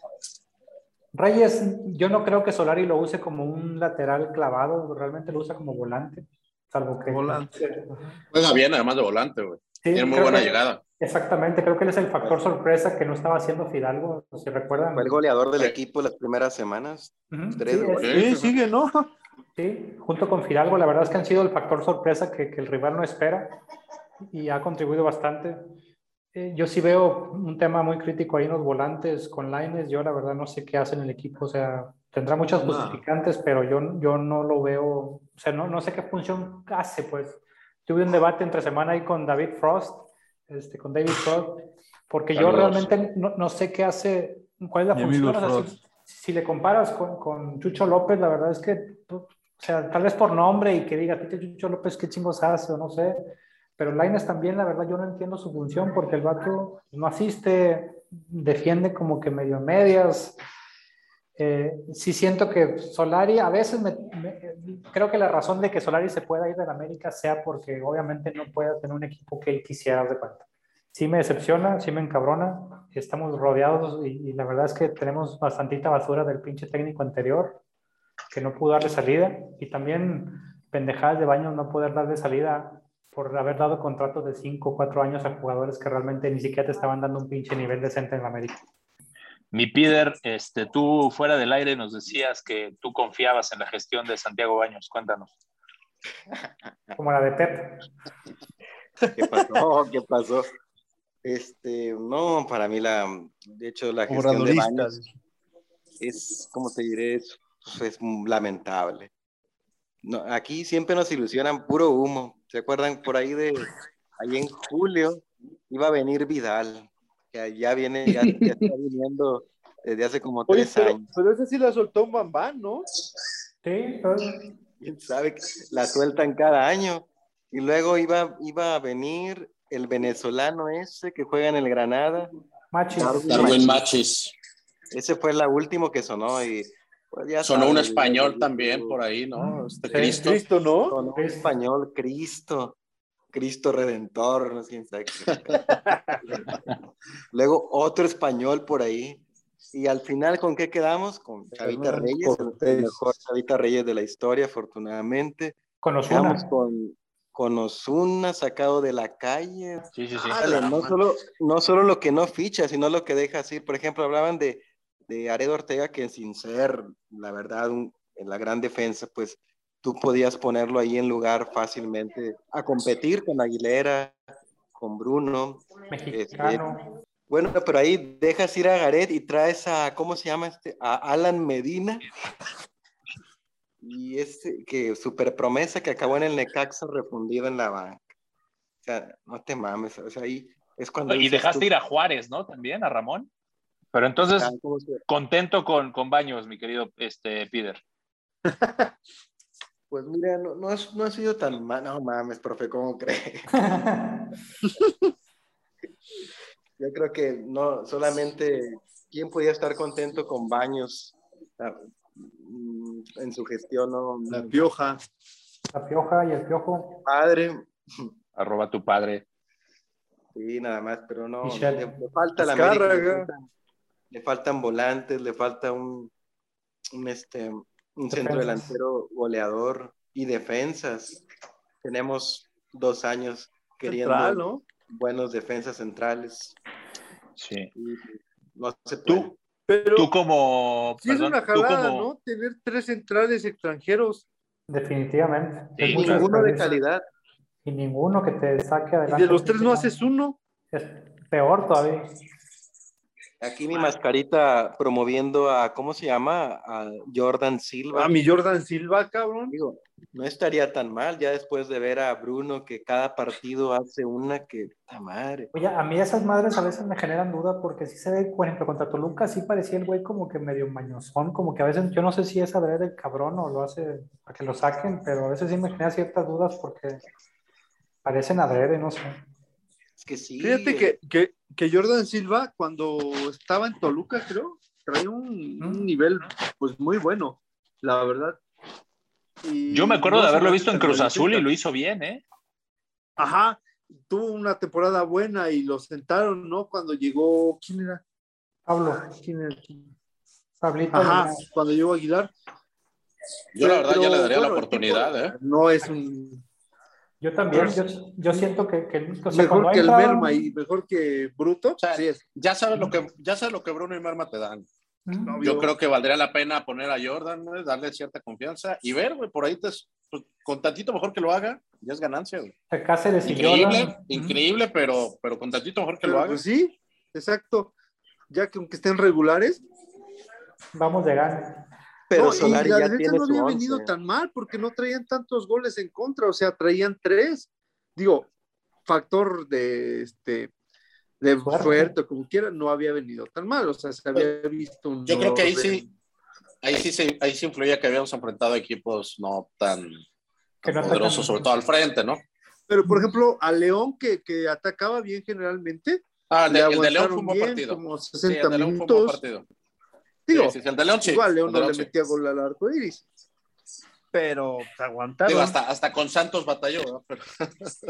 Reyes, yo no creo que Solari lo use como un lateral clavado, realmente lo usa como volante, salvo que... Volante. Juega bien además de volante, güey. Tiene muy buena llegada. Exactamente, creo que él es el factor sorpresa que no estaba haciendo Fidalgo, si recuerdan. Fue el goleador del equipo las primeras semanas. sí, sigue, ¿no? Sí, junto con Fidalgo, la verdad es que han sido el factor sorpresa que, que el rival no espera y ha contribuido bastante. Eh, yo sí veo un tema muy crítico ahí en los volantes con Lines. Yo la verdad no sé qué hace en el equipo. O sea, tendrá muchas justificantes, pero yo, yo no lo veo. O sea, no, no sé qué función hace, pues. Tuve un debate entre semana ahí con David Frost, este, con David Frost, porque yo realmente no, no, sé qué hace, cuál es la función. si, le comparas con, con, Chucho López, la verdad es que, o sea, tal vez por nombre y que diga, Chucho López, qué chingos hace o no sé pero Laines también, la verdad, yo no entiendo su función porque el vato no asiste, defiende como que medio medias. Eh, sí siento que Solari, a veces me, creo que la razón de que Solari se pueda ir de América sea porque obviamente no pueda tener un equipo que él quisiera de cuenta. Sí me decepciona, sí me encabrona, estamos rodeados y, y, la verdad es que tenemos bastantita basura del pinche técnico anterior que no pudo darle salida y también pendejadas de baño no poder darle salida por haber dado contratos de 5 o 4 años a jugadores que realmente ni siquiera te estaban dando un pinche nivel decente en la América. Mi Pider, este, tú fuera del aire nos decías que tú confiabas en la gestión de Santiago Baños. Cuéntanos. Como la de Pep. ¿Qué pasó? ¿Qué pasó? Este, no, para mí la, de hecho, la gestión de Baños es, como te diré, es, es lamentable. No, aquí siempre nos ilusionan puro humo. ¿Se acuerdan por ahí de, ahí en julio, iba a venir Vidal, que ya viene, ya, está viniendo desde hace como tres años. Pero ese sí la soltó un bambán, ¿no? Sí, quién sabe, la sueltan cada año. Y luego iba, iba a venir el venezolano ese que juega en el Granada. Machis. Darwin Machis. Ese fue la última que sonó y pues Sonó un español también por ahí, ¿no? Este Cristo. Cristo, ¿no? Sonó un español, Cristo. Cristo Redentor, no sé quién Luego otro español por ahí. Y al final, ¿con qué quedamos? Con Chavita Reyes, el mejor Chavita Reyes de la historia, afortunadamente. Con Osuna. Con, con Osuna sacado de la calle. Sí, sí, sí. no, solo, no solo lo que no ficha, sino lo que deja así. Por ejemplo, hablaban de de Aredo Ortega, que sin ser, la verdad, en la gran defensa, pues tú podías ponerlo ahí en lugar fácilmente a competir con Aguilera, con Bruno. Mexicano. Este, bueno, pero ahí dejas ir a Garet y traes a, ¿cómo se llama este? A Alan Medina. Y este, que super promesa que acabó en el Necaxa refundido en la banca. O sea, no te mames, o sea, ahí es cuando... Y dejaste ir a Juárez, ¿no? También, a Ramón. Pero entonces, contento con, con, Baños, mi querido este, Peter. Pues mira, no, no, ha sido tan mal. No mames, profe, ¿cómo cree? Yo creo que no, solamente, ¿quién podía estar contento con Baños ah, mm, en su gestión? No, la pioja. La pioja y el piojo. Padre. Arroba tu padre. Sí, nada más, pero no. Le, falta la América, le faltan volantes, le falta un, un, este, un centro delantero goleador y defensas. Tenemos dos años queriendo buenos defensas centrales. Sí. no se Tú, pero tú como. Sí, es una jalada, ¿no? Tener tres centrales extranjeros. Definitivamente. Y ninguno de calidad. Y ninguno que te saque adelante. Y de los tres no haces uno. Es peor todavía. Aquí mi mascarita promoviendo a, ¿cómo se llama? A Jordan Silva. A mi Jordan Silva, cabrón. Digo, no estaría tan mal ya después de ver a Bruno que cada partido hace una que, ¡ta madre! Oye, a mí esas madres a veces me generan duda porque sí se ve, por ejemplo, contra Toluca sí parecía el güey como que medio mañosón, como que a veces yo no sé si es ver el cabrón o lo hace para que lo saquen, pero a veces sí me genera ciertas dudas porque parecen adrede, no sé. Es que sí. Fíjate que, que, que, Jordan Silva, cuando estaba en Toluca, creo, traía un, un nivel pues muy bueno, la verdad. Y Yo me acuerdo de haberlo visto en Cruz Azul y lo hizo bien, ¿eh? Ajá, tuvo una temporada buena y lo sentaron, ¿no? Cuando llegó, ¿quién era? Pablo, ¿quién era? Pablito. Ajá, cuando llegó Aguilar. Yo la verdad ya le daría la oportunidad, ¿eh? No es un yo también, yo, yo, siento que, que mejor que el Merma y mejor que Bruto. Ya sabes lo que ya sabes lo que Bruno y Merma te dan. yo creo que valdría la pena poner a Jordan, darle cierta confianza y ver, güey, por ahí te, pues, con tantito mejor que lo haga, ya es ganancia, güey. Cáceres increíble, increíble, pero, pero con tantito mejor que lo haga. Pues sí, exacto. Ya que aunque estén regulares, vamos de gana. Pero no, Solari ya tiene no había venido tan mal porque no traían tantos goles en contra, o sea, traían tres. Digo, factor de este de suerte, como quiera, no había venido tan mal, o sea, se había visto un Yo creo que ahí sí ahí sí ahí sí influía que habíamos enfrentado equipos no tan, poderosos, sobre todo al frente, ¿no? Pero por ejemplo, a León que, que atacaba bien generalmente, Ah, el de, el de León fue un buen partido. Como 60 sí, el de León minutos. Fue un buen partido. Digo, sí, el de León, sí. igual León no le metía gol al arco iris. Pero pues, aguantaron. Digo, hasta, hasta con Santos batalló, ¿no? Pero...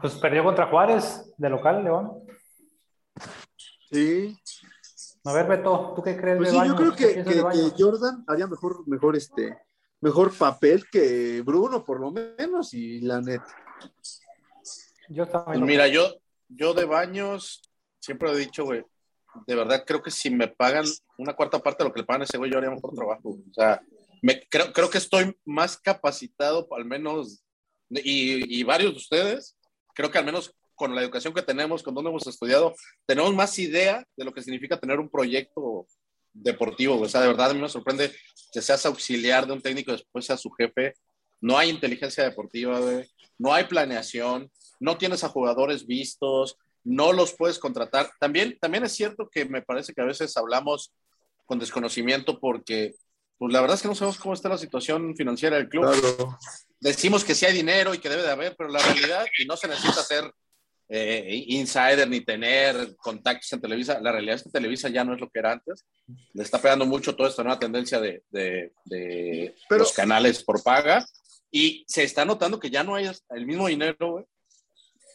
Pues perdió contra Juárez, de local, León. Sí. A ver, Beto, ¿tú qué crees pues de sí, Yo creo que, que, que, Jordan haría mejor, mejor, este, mejor papel que Bruno, por lo menos, y la neta. Yo también. Pues mira, yo, yo de Baños siempre he dicho, güey, de verdad creo que si me pagan una cuarta parte de lo que le pagan a ese güey, yo haría mejor trabajo. O sea, me, creo, creo que estoy más capacitado, al menos, y, y, varios de ustedes, creo que al menos con la educación que tenemos, con donde hemos estudiado, tenemos más idea de lo que significa tener un proyecto deportivo. O sea, de verdad a mí me sorprende que seas auxiliar de un técnico después seas su jefe. No hay inteligencia deportiva, güey. No hay planeación. No tienes a jugadores vistos no los puedes contratar. También, también es cierto que me parece que a veces hablamos con desconocimiento porque, pues la verdad es que no sabemos cómo está la situación financiera del club. Decimos que sí hay dinero y que debe de haber, pero la realidad, y no se necesita ser eh, insider ni tener contactos en Televisa, la realidad es que Televisa ya no es lo que era antes. Le está pegando mucho toda esta nueva tendencia de, de, los canales por paga y se está notando que ya no hay el mismo dinero,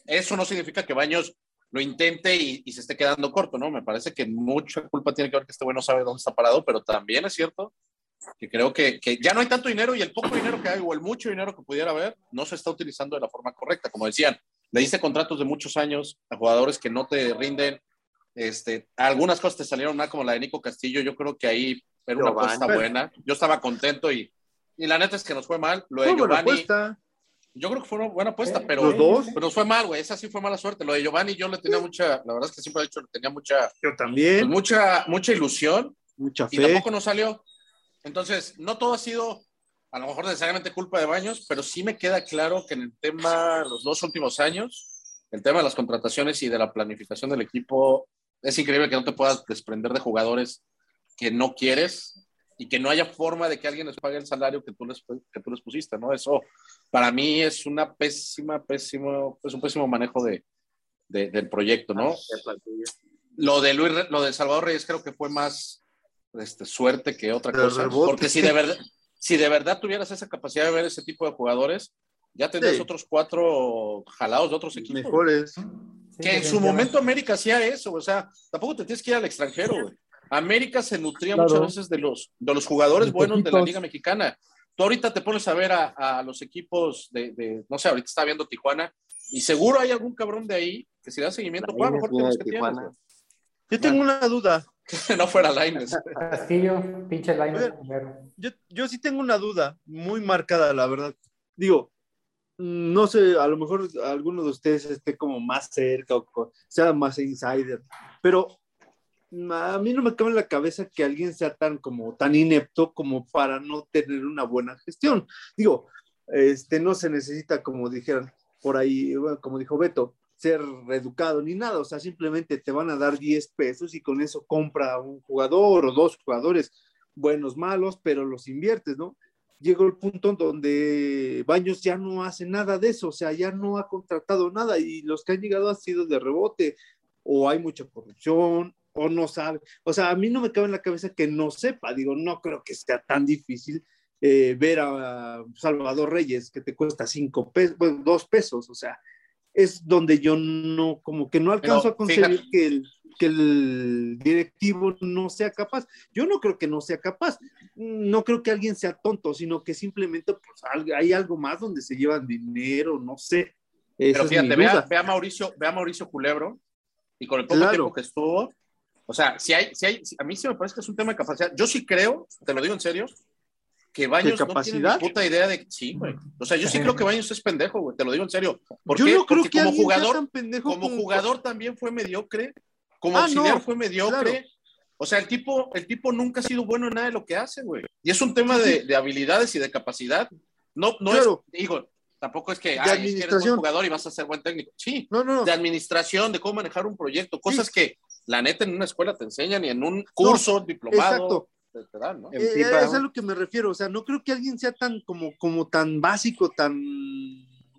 Eso no significa que Baños lo intente y, se esté quedando corto, ¿no? Me parece que mucha culpa tiene que ver que este güey no sabe dónde está parado, pero también es cierto que creo que, que, ya no hay tanto dinero y el poco dinero que hay o el mucho dinero que pudiera haber no se está utilizando de la forma correcta. Como decían, le diste contratos de muchos años a jugadores que no te rinden. Este, algunas cosas te salieron mal, como la de Nico Castillo. Yo creo que ahí era una apuesta buena. Yo estaba contento y, y la neta es que nos fue mal. Lo de Giovanni. Yo creo que fue una buena apuesta, pero, ¿Los dos? pero fue mal, güey. Esa sí fue mala suerte. Lo de Giovanni yo le tenía mucha, la verdad es que siempre he dicho, le tenía mucha. Yo también. Pues, mucha, mucha ilusión. Mucha fe. Y tampoco nos salió. Entonces, no todo ha sido a lo mejor necesariamente culpa de Baños, pero sí me queda claro que en el tema, los dos últimos años, el tema de las contrataciones y de la planificación del equipo, es increíble que no te puedas desprender de jugadores que no quieres y que no haya forma de que alguien les pague el salario que tú les, que tú les pusiste, ¿no? Eso para mí es una pésima, pésimo, es un pésimo manejo de, de, del proyecto, ¿no? Lo de Luis, lo de Salvador Reyes creo que fue más este, suerte que otra cosa, porque si de verdad, si de verdad tuvieras esa capacidad de ver ese tipo de jugadores, ya tendrías otros cuatro jalados de otros equipos. Mejores. que en su momento América hacía eso, o sea, tampoco te tienes que ir al extranjero, güey. América se nutría muchas veces de los, de los jugadores buenos de la Liga Mexicana. tú ahorita te pones a ver a, los equipos de, no sé, ahorita está viendo Tijuana, y seguro hay algún cabrón de ahí que si da seguimiento, pues, mejor que los que tienes, Yo tengo una duda. no fuera Laines. Castillo, pinche Laines yo, yo sí tengo una duda muy marcada, la verdad. Digo, no sé, a lo mejor alguno de ustedes esté como más cerca o sea más insider, pero a mí no me cabe en la cabeza que alguien sea tan como tan inepto como para no tener una buena gestión. Digo, este no se necesita como dijeron por ahí, como dijo Beto, ser reeducado ni nada, o sea, simplemente te van a dar 10 pesos y con eso compra un jugador o dos jugadores buenos, malos, pero los inviertes, ¿no? Llegó el punto donde Baños ya no hace nada de eso, o sea, ya no ha contratado nada y los que han llegado han sido de rebote, o hay mucha corrupción, o no sabe. O sea, a mí no me cabe en la cabeza que no sepa, digo, no creo que sea tan difícil eh, ver a Salvador Reyes que te cuesta cinco pesos, bueno, dos pesos, o sea, es donde yo no, como que no alcanzo a concebir que el, que el directivo no sea capaz. Yo no creo que no sea capaz, no creo que alguien sea tonto, sino que simplemente pues, hay algo más donde se llevan dinero, no sé. Pero fíjate, ve a, Mauricio, ve a Mauricio Culebro y con el poco tiempo que estuvo, o sea, si hay, si hay, a mí sí me parece que es un tema de capacidad. Yo sí creo, te lo digo en serio, que Baños no tiene ni puta idea de. Sí, güey. O sea, yo sí creo que Baños es pendejo, güey. Te lo digo en serio. ¿Por yo no creo Porque que como jugador, como, jugador también fue mediocre. Como ah, auxiliar fue mediocre. O sea, el tipo, el tipo nunca ha sido bueno en nada de lo que hace, güey. Y es un tema de, de, habilidades y de capacidad. No, no es, digo, tampoco es que ay, eres buen jugador y vas a ser buen técnico. Sí, no, no. de administración, de cómo manejar un proyecto, cosas que la neta en una escuela te enseñan y en un curso diplomado. Exacto ¿no? Eh, es a lo que me refiero, o sea, no creo que alguien sea tan como, como tan básico, tan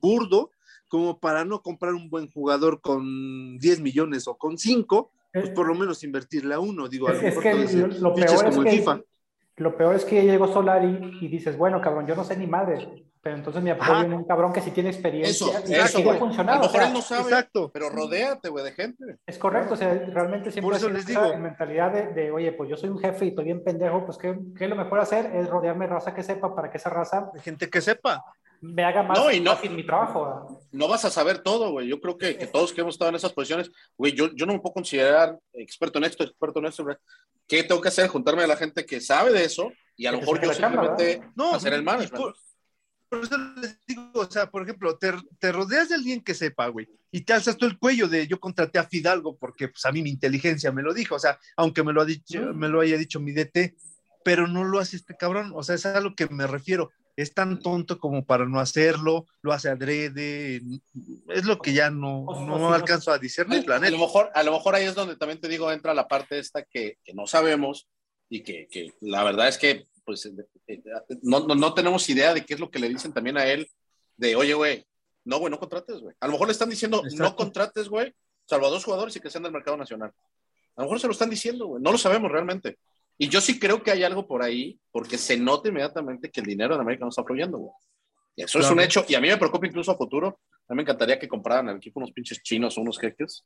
burdo, como para no comprar un buen jugador con 10 millones o con 5, pues eh, por lo menos invertirle a uno, digo, es, que lo, peor es que, FIFA. lo peor es que llegó Solari y dices, bueno, cabrón, yo no sé ni madre, pero entonces me apoyo en un cabrón que sí tiene experiencia eso, y eso, que funcionado. A lo mejor él no sabe, Exacto. pero rodéate, güey, de gente. Es correcto, o sea, realmente siempre Por eso les digo. mentalidad de, de, oye, pues yo soy un jefe y estoy bien pendejo, pues ¿qué, ¿qué, es lo mejor hacer? Es rodearme de raza que sepa para que esa raza... De gente que sepa. Me haga más no, y no, mi trabajo. No vas a saber todo, güey. Yo creo que, que, todos que hemos estado en esas posiciones, güey, yo, yo no me puedo considerar experto en esto, experto en esto, güey. ¿Qué tengo que hacer? Juntarme a la gente que sabe de eso y a lo mejor yo simplemente no, hacer el mal por eso les digo, o sea, por ejemplo, te, rodeas de alguien que sepa, güey, y te alzas tú el cuello de yo contraté a Fidalgo porque pues a mí mi inteligencia me lo dijo, o sea, aunque me lo, ha dicho, me lo haya dicho mi DT, pero no lo hace este cabrón, o sea, es a lo que me refiero, es tan tonto como para no hacerlo, lo hace adrede, es lo que ya no, no alcanzo a discernir, a, a, lo mejor, a lo mejor ahí es donde también te digo, entra la parte esta que, que no sabemos y que, que la verdad es que pues eh, eh, no, no, no, tenemos idea de qué es lo que le dicen también a él, de, oye, güey, no, güey, no contrates, güey. A lo mejor le están diciendo, no contrates, güey, salvo a dos jugadores y que sean del mercado nacional. A lo mejor se lo están diciendo, güey, no lo sabemos realmente. Y yo sí creo que hay algo por ahí, porque se nota inmediatamente que el dinero en América no está fluyendo, güey. Eso es un hecho, y a mí me preocupa incluso a futuro. A mí me encantaría que compraran el equipo unos pinches chinos o unos jeques.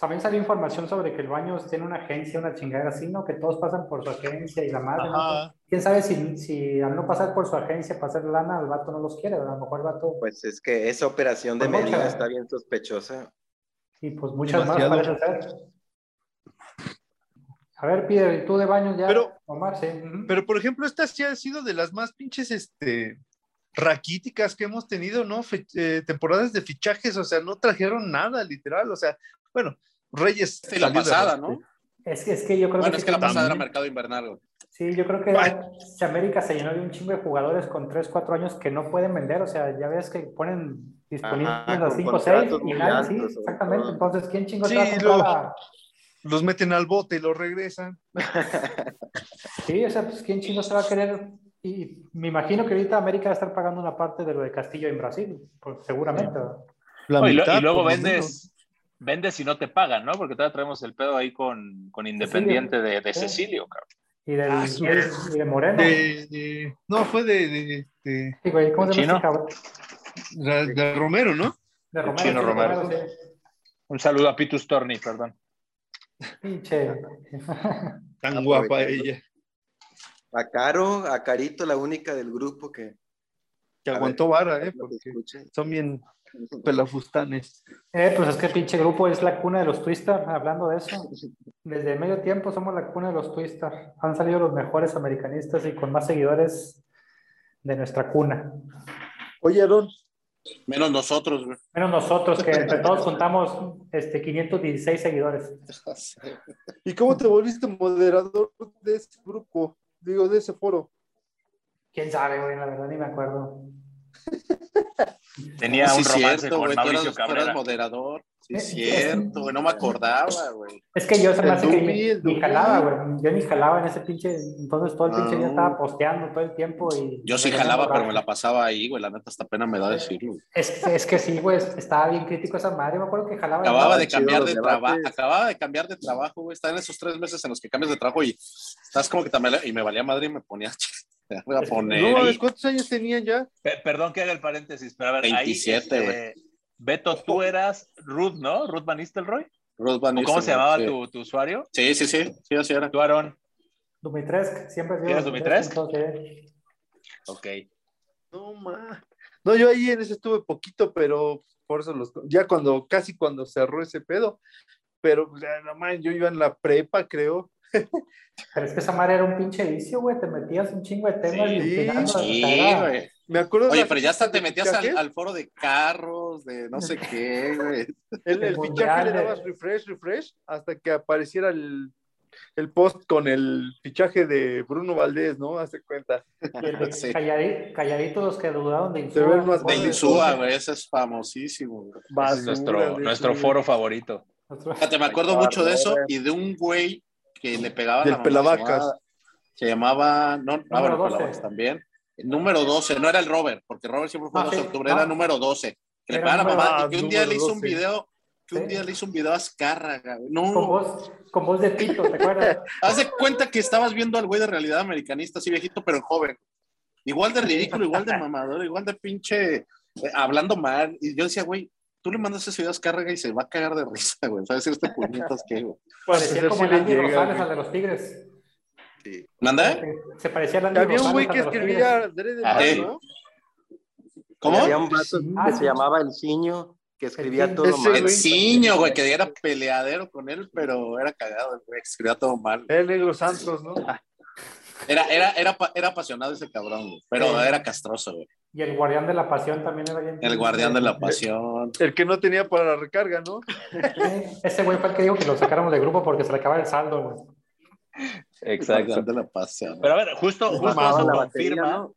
También salió información sobre que el Baños tiene una agencia, una chingadera así, ¿no? Que todos pasan por su agencia y la madre, ¿no? ¿Quién sabe si, si al no pasar por su agencia, pasar lana, el vato no los quiere? A lo mejor el vato... Pues es que esa operación de pues medida está bien sospechosa. Y pues muchas más parece ser. A ver, Pide, tú de Baños ya... Pero, pero por ejemplo, esta sí ha sido de las más pinches, este raquíticas que hemos tenido, ¿no? Eh, temporadas de fichajes, o sea, no trajeron nada, literal, o sea, bueno, Reyes. Sí, la pasada, ¿no? Es que, es que yo creo bueno, que. es que la pasada era mercado invernal, Sí, yo creo que América se llenó de un chingo de jugadores con 3, 4 años que no pueden vender, o sea, ya ves que ponen disponibles a 5 o 6 y nada, sí, exactamente. Entonces, ¿quién chingo sí, Los meten al bote y los regresan. sí, o sea, pues ¿quién chingo se va a querer y me imagino que ahorita América va a estar pagando una parte de lo de Castillo en Brasil, pues, seguramente. y, luego vendes, vendes y no te pagan, ¿no? Porque todavía traemos el pedo ahí con, con Independiente de, de, Cecilio, cabrón. Y, del, ah, y, de, Moreno. no, fue de. de, sí, güey, ¿Cómo se llama De, Romero, ¿no? De Romero. Chino Romero. Un saludo a Pitus Torni, perdón. Pinche. Tan guapa ella. A Caro, a Carito, la única del grupo que... Que aguantó vara, ¿eh? Porque son bien pelafustanes. Eh, pues es que el pinche grupo es la cuna de los Twister, hablando de eso. Desde medio tiempo somos la cuna de los Twister. Han salido los mejores americanistas y con más seguidores de nuestra cuna. Oye, Aaron. Menos nosotros, güey. Menos nosotros, que entre todos contamos este, 516 seguidores. ¿Y cómo te volviste moderador de ese grupo? Digo, de ese foro. ¿Quién sabe, güey? La verdad ni me acuerdo. Tenía un romance con Mauricio Cabrera. moderador. Sí, es cierto, güey, no me acordaba, güey. Es que yo se me hace que ni jalaba, güey. Yo ni jalaba en ese pinche, entonces todo el pinche día estaba posteando todo el tiempo y... Yo sí jalaba, pero me la pasaba ahí, güey, la neta hasta pena me da decirlo. Es, es que sí, güey, estaba bien crítico esa madre, me acuerdo que jalaba... Acababa de cambiar de trabajo, acababa de cambiar de trabajo, güey, estaba en esos tres meses en los que cambias de trabajo y estás como que también, y me valía madre y me ponía Voy a poner. ¿cuántos años tenían ya? perdón que haga el paréntesis, pero a ver, 27, güey. Beto, tú eras Ruth, ¿no? Ruth Van Nistelrooy. Ruth Van ¿Cómo se llamaba tu, tu, usuario? Sí, sí, sí, sí, así era. Tú, Aaron. Dumitresk, siempre ¿Eres Dumitresk? Ok. No, ma. No, yo ahí en ese estuve poquito, pero por eso los, ya cuando, casi cuando cerró ese pedo, pero no, man, yo iba en la prepa, creo, pero es que esa madre era un pinche vicio, güey. Te metías un chingo de temas sí, sí, güey. Me acuerdo Oye, pero ya hasta te metías al, foro de carros, de no sé qué, güey. El, el fichaje le dabas refresh, refresh, hasta que apareciera el, el post con el fichaje de Bruno Valdés, ¿no? Hace cuenta. Sí. calladitos los que dudaron de Insúa. De Insúa, güey, ese es famosísimo. es nuestro, nuestro foro favorito. Fíjate, me acuerdo mucho de eso y de un güey que le pegaba Del Pelavacas. Se llamaba, no, no, Pelavacas también. Número 12, no era el Robert, porque Robert siempre fue ah, de octubre, era el número 12. Que le pegaba a la mamá y que un día le hizo un video que un día le hizo un video a Azcárraga. No. Con voz, con voz de pito, ¿te acuerdas? Haz de cuenta que estabas viendo al güey de realidad americanista, así viejito, pero joven. Igual de ridículo, igual de mamador, igual de pinche, eh, hablando mal. Y yo decía, güey, tú le mandas ese video a Azcárraga y se va a cagar de risa, güey. Decir este puñetas que, güey. Parecía como el Andy Rosales al de los Tigres. Sí. ¿Manda? Se parecía Andy Había un güey que escribía ah, ¿no? ¿Cómo? Había un vato que se llamaba El Ciño, que escribía todo mal. El Ciño, güey, que era peleadero con él, pero era cagado, güey, escribía todo mal. El Negro Santos, ¿no? Era, era, era, era apasionado ese cabrón, güey, pero era castroso, güey. Y el guardián de la pasión también era bien. El guardián de la pasión. El que no tenía para la recarga, ¿no? ese güey fue el que dijo que lo sacáramos de grupo porque se le acaba el saldo, güey. Exacto. De la pasión. Pero a ver, justo, justo eso confirma,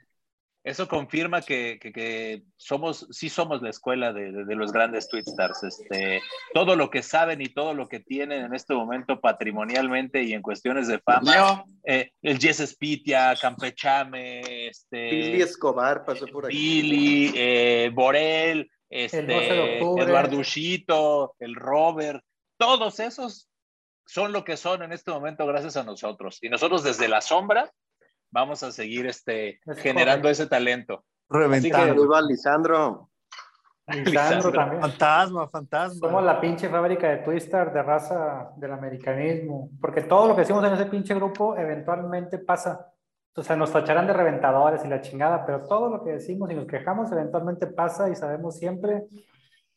eso confirma que, que, somos, sí somos la escuela de, de, los grandes Twitstars. Este, todo lo que saben y todo lo que tienen en este momento patrimonialmente y en cuestiones de fama. Eh, el Jess Spitia, Campechame, este, Billy Escobar pasó por ahí. Billy, eh, Borel, este, Eduardo Ushito, el Robert, todos esos son lo que son en este momento gracias a nosotros. Y nosotros desde la sombra vamos a seguir este, generando ese talento. Reventando. a Lisandro. Lisandro también. Fantasma, fantasma. Somos la pinche fábrica de Twister de raza del americanismo. Porque todo lo que hicimos en ese pinche grupo eventualmente pasa. O sea, nos tacharán de reventadores y la chingada, pero todo lo que decimos y nos quejamos eventualmente pasa y sabemos siempre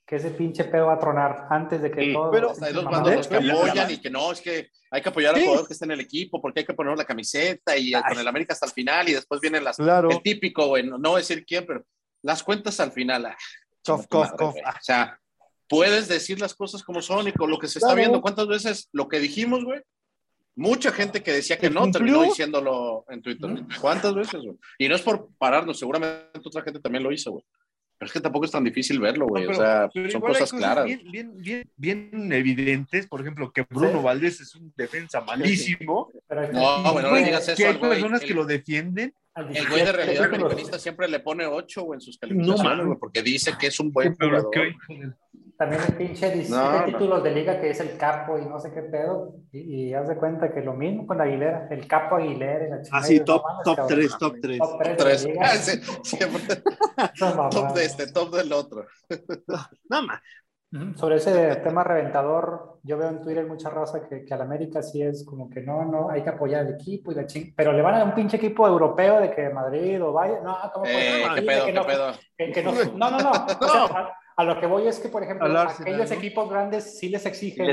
que ese pinche pedo va a tronar antes de que todo. Pero hay dos bandos que apoyan y que no, es que hay que apoyar al jugador que está en el equipo porque hay que poner la camiseta y con el América hasta el final y después vienen las. El típico, güey, no, decir quién, pero las cuentas al final. Ah, cof, cof, cof. O sea, puedes decir las cosas como son y con lo que se está viendo. ¿Cuántas veces lo que dijimos, güey? Mucha gente que decía que no terminó diciéndolo en Twitter. ¿Cuántas veces, güey? Y no es por pararnos, seguramente otra gente también lo hizo, güey. Pero es que tampoco es tan difícil verlo, güey. o sea, son cosas, claras. Bien, bien, bien, bien, evidentes. Por ejemplo, que Bruno Valdés es un defensa malísimo. No, bueno, no le digas eso. Que hay personas que lo defienden. El güey de realidad americanista siempre le pone 8 en sus calificaciones, güey, porque dice que es un buen jugador. También el pinche 17 títulos de liga que es el capo y no sé qué pedo. Y, y haz de cuenta que lo mismo con Aguilera, el capo Aguilera. La ah, sí, top, top 3, top 3. Top 3. Siempre. top de este, top del otro. Nada más. Sobre ese tema reventador, yo veo en Twitter mucha raza que, que al América sí es como que no, no, hay que apoyar al equipo y la ching... Pero le van a dar un pinche equipo europeo de que Madrid o vaya. No, ¿cómo eh, ¿qué pedo, qué pedo? Que, no, no, no, no. A lo que voy es que, por ejemplo, aquellos equipos grandes sí les exigen,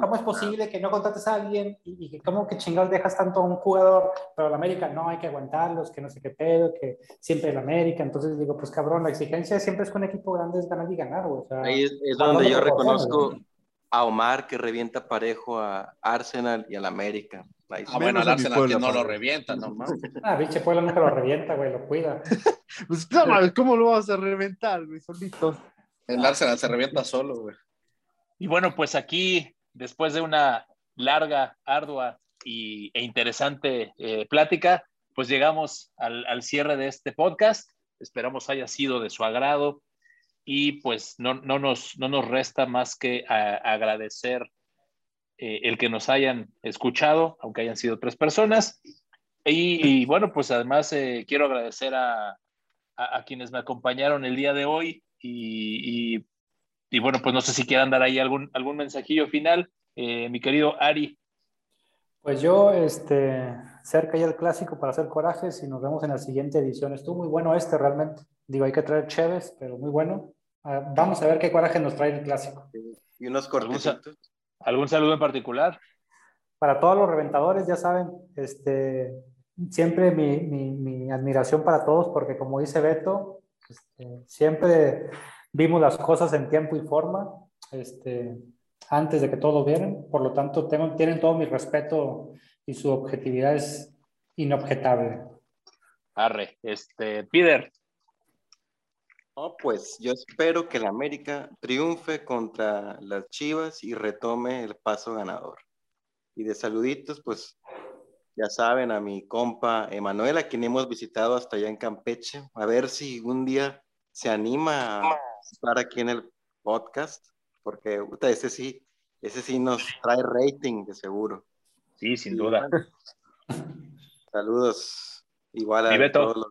¿cómo, es posible que no contrates a alguien y, que cómo que chingados dejas tanto a un jugador, pero el América no hay que aguantarlos, que no sé qué pedo, que siempre el América. Entonces digo, pues cabrón, la exigencia siempre es con un equipo grande es ganar y ganar, O sea, Ahí es, donde yo reconozco a Omar que revienta parejo a Arsenal y al América. Ah, bueno, al Arsenal que no lo revienta, no Ah, pinche Puebla nunca lo revienta, güey, lo cuida. pues ¿cómo lo vas a reventar, güey? Solito. El Arsenal se revienta solo, güey. Y bueno, pues aquí, después de una larga, ardua y, e interesante eh, plática, pues llegamos al, cierre de este podcast. Esperamos haya sido de su agrado y pues no, no, nos, no nos resta más que agradecer eh, el que nos hayan escuchado, aunque hayan sido tres personas. Y, bueno, pues además eh, quiero agradecer a, a, quienes me acompañaron el día de hoy y, y, bueno, pues no sé si quieran dar ahí algún, algún mensajillo final, eh, mi querido Ari. Pues yo, este, cerca ya el clásico para hacer corajes y nos vemos en la siguiente edición. Estuvo muy bueno este realmente. Digo, hay que traer Chévez, pero muy bueno. Ah, vamos a ver qué coraje nos trae el clásico. Y unos cortitos. ¿Algún saludo en particular? Para todos los reventadores, ya saben, este, siempre mi, mi, mi admiración para todos, porque como dice Beto, este, siempre vimos las cosas en tiempo y forma, este, antes de que todos vieran, por lo tanto tengo, tienen todo mi respeto y su objetividad es inobjetable. Arre, este, Peter. Oh, pues yo espero que la América triunfe contra las Chivas y retome el paso ganador. Y de saluditos, pues ya saben, a mi compa Emanuel, a quien hemos visitado hasta allá en Campeche, a ver si un día se anima a estar aquí en el podcast, porque ese sí, ese sí nos trae rating de seguro. Sí, sin duda. saludos, igual a todos los...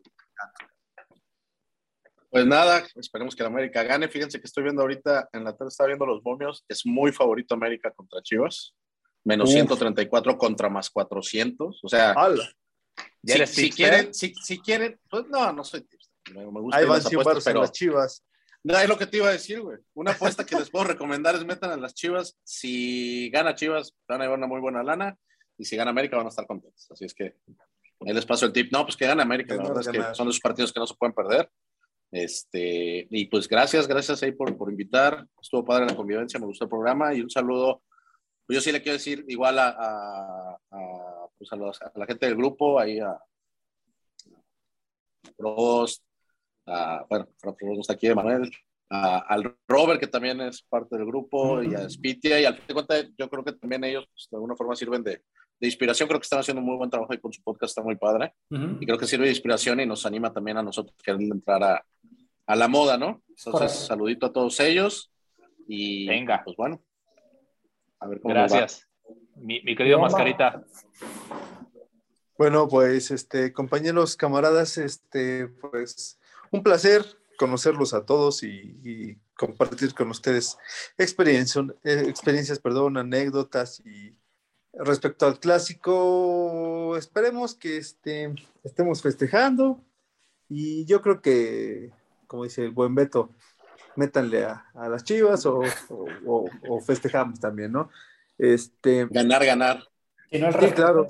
Pues nada, esperemos que la América gane. Fíjense que estoy viendo ahorita en la tele, está viendo los momios. Es muy favorito América contra Chivas menos 134 contra más 400. O sea, si, quieren, si, si, quieren, pues no, no soy Me, gusta Ahí van las apuestas, pero las chivas. No, es lo que te iba a decir, güey. Una apuesta que les puedo recomendar es metan a las chivas. Si gana chivas, van a llevar una muy buena lana. Y si gana América, van a estar contentos. Así es que ahí les paso el tip. No, pues que gane América. La verdad es que son esos partidos que no se pueden perder. Este, y pues gracias, gracias ahí por, por invitar. Estuvo padre la convivencia, me gustó el programa. Y un saludo yo sí le quiero decir igual a, a, a, pues a, la gente del grupo, ahí a, Prost, a, bueno, está aquí, Manuel, al Robert, que también es parte del grupo, y a Spitia, y al fin de cuentas, yo creo que también ellos pues, de alguna forma sirven de, de, inspiración, creo que están haciendo un muy buen trabajo ahí con su podcast, está muy padre, y creo que sirve de inspiración y nos anima también a nosotros que entrar a, a la moda, ¿no? Entonces, saludito a todos ellos, y Venga. pues bueno, Gracias. Mi, querido Mascarita. Bueno, pues, este, compañeros, camaradas, este, pues, un placer conocerlos a todos y, compartir con ustedes experiencias, eh, experiencias, perdón, anécdotas y respecto al clásico, esperemos que este, estemos festejando y yo creo que, como dice el buen Beto, métanle a, las chivas o, festejamos también, ¿no? Este, ganar, ganar. Si no, el claro.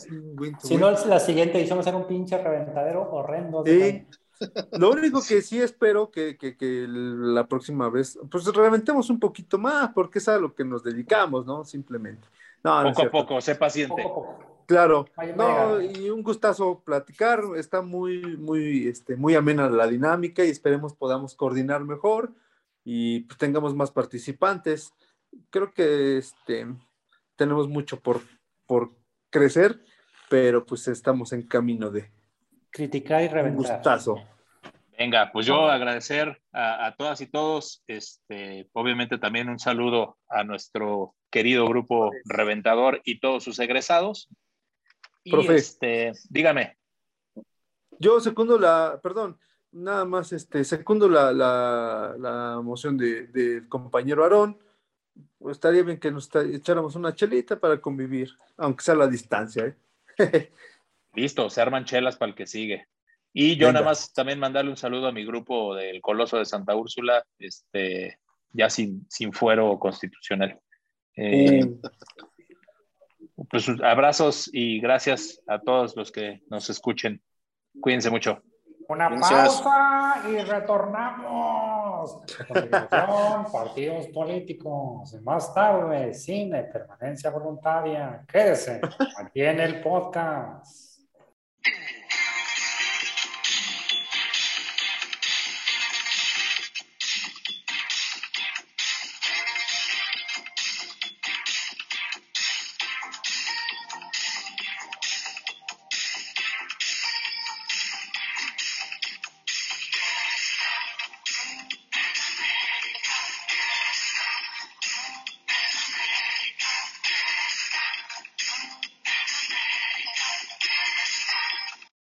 Si no, la siguiente edición va a ser un pinche reventadero horrendo. Sí. Lo único que sí espero que, que, que, la próxima vez, pues reventemos un poquito más, porque es a lo que nos dedicamos, ¿no? Simplemente. poco a poco, sé paciente. Claro, no, y un gustazo platicar, está muy, muy, este, muy amena la dinámica y esperemos podamos coordinar mejor y pues, tengamos más participantes. Creo que este, tenemos mucho por, por crecer, pero pues estamos en camino de criticar y reventar. Un gustazo. Venga, pues yo agradecer a, todas y todos, este, obviamente también un saludo a nuestro querido grupo Reventador y todos sus egresados. Y este, dígame. Yo segundo la, perdón, nada más, este, segundo la, la, moción del compañero Aarón. pues, estaría bien que nos echáramos una chelita para convivir, aunque sea a la distancia. ¿eh? Listo, se arman chelas para el que sigue. Y yo nada más también mandarle un saludo a mi grupo del Coloso de Santa Úrsula, este, ya sin, sin fuero constitucional. Eh, pues abrazos y gracias a todos los que nos escuchen. Cuídense mucho. Una pausa y retornamos. partidos políticos. Más tarde, cine, permanencia voluntaria. Quédese aquí en el podcast.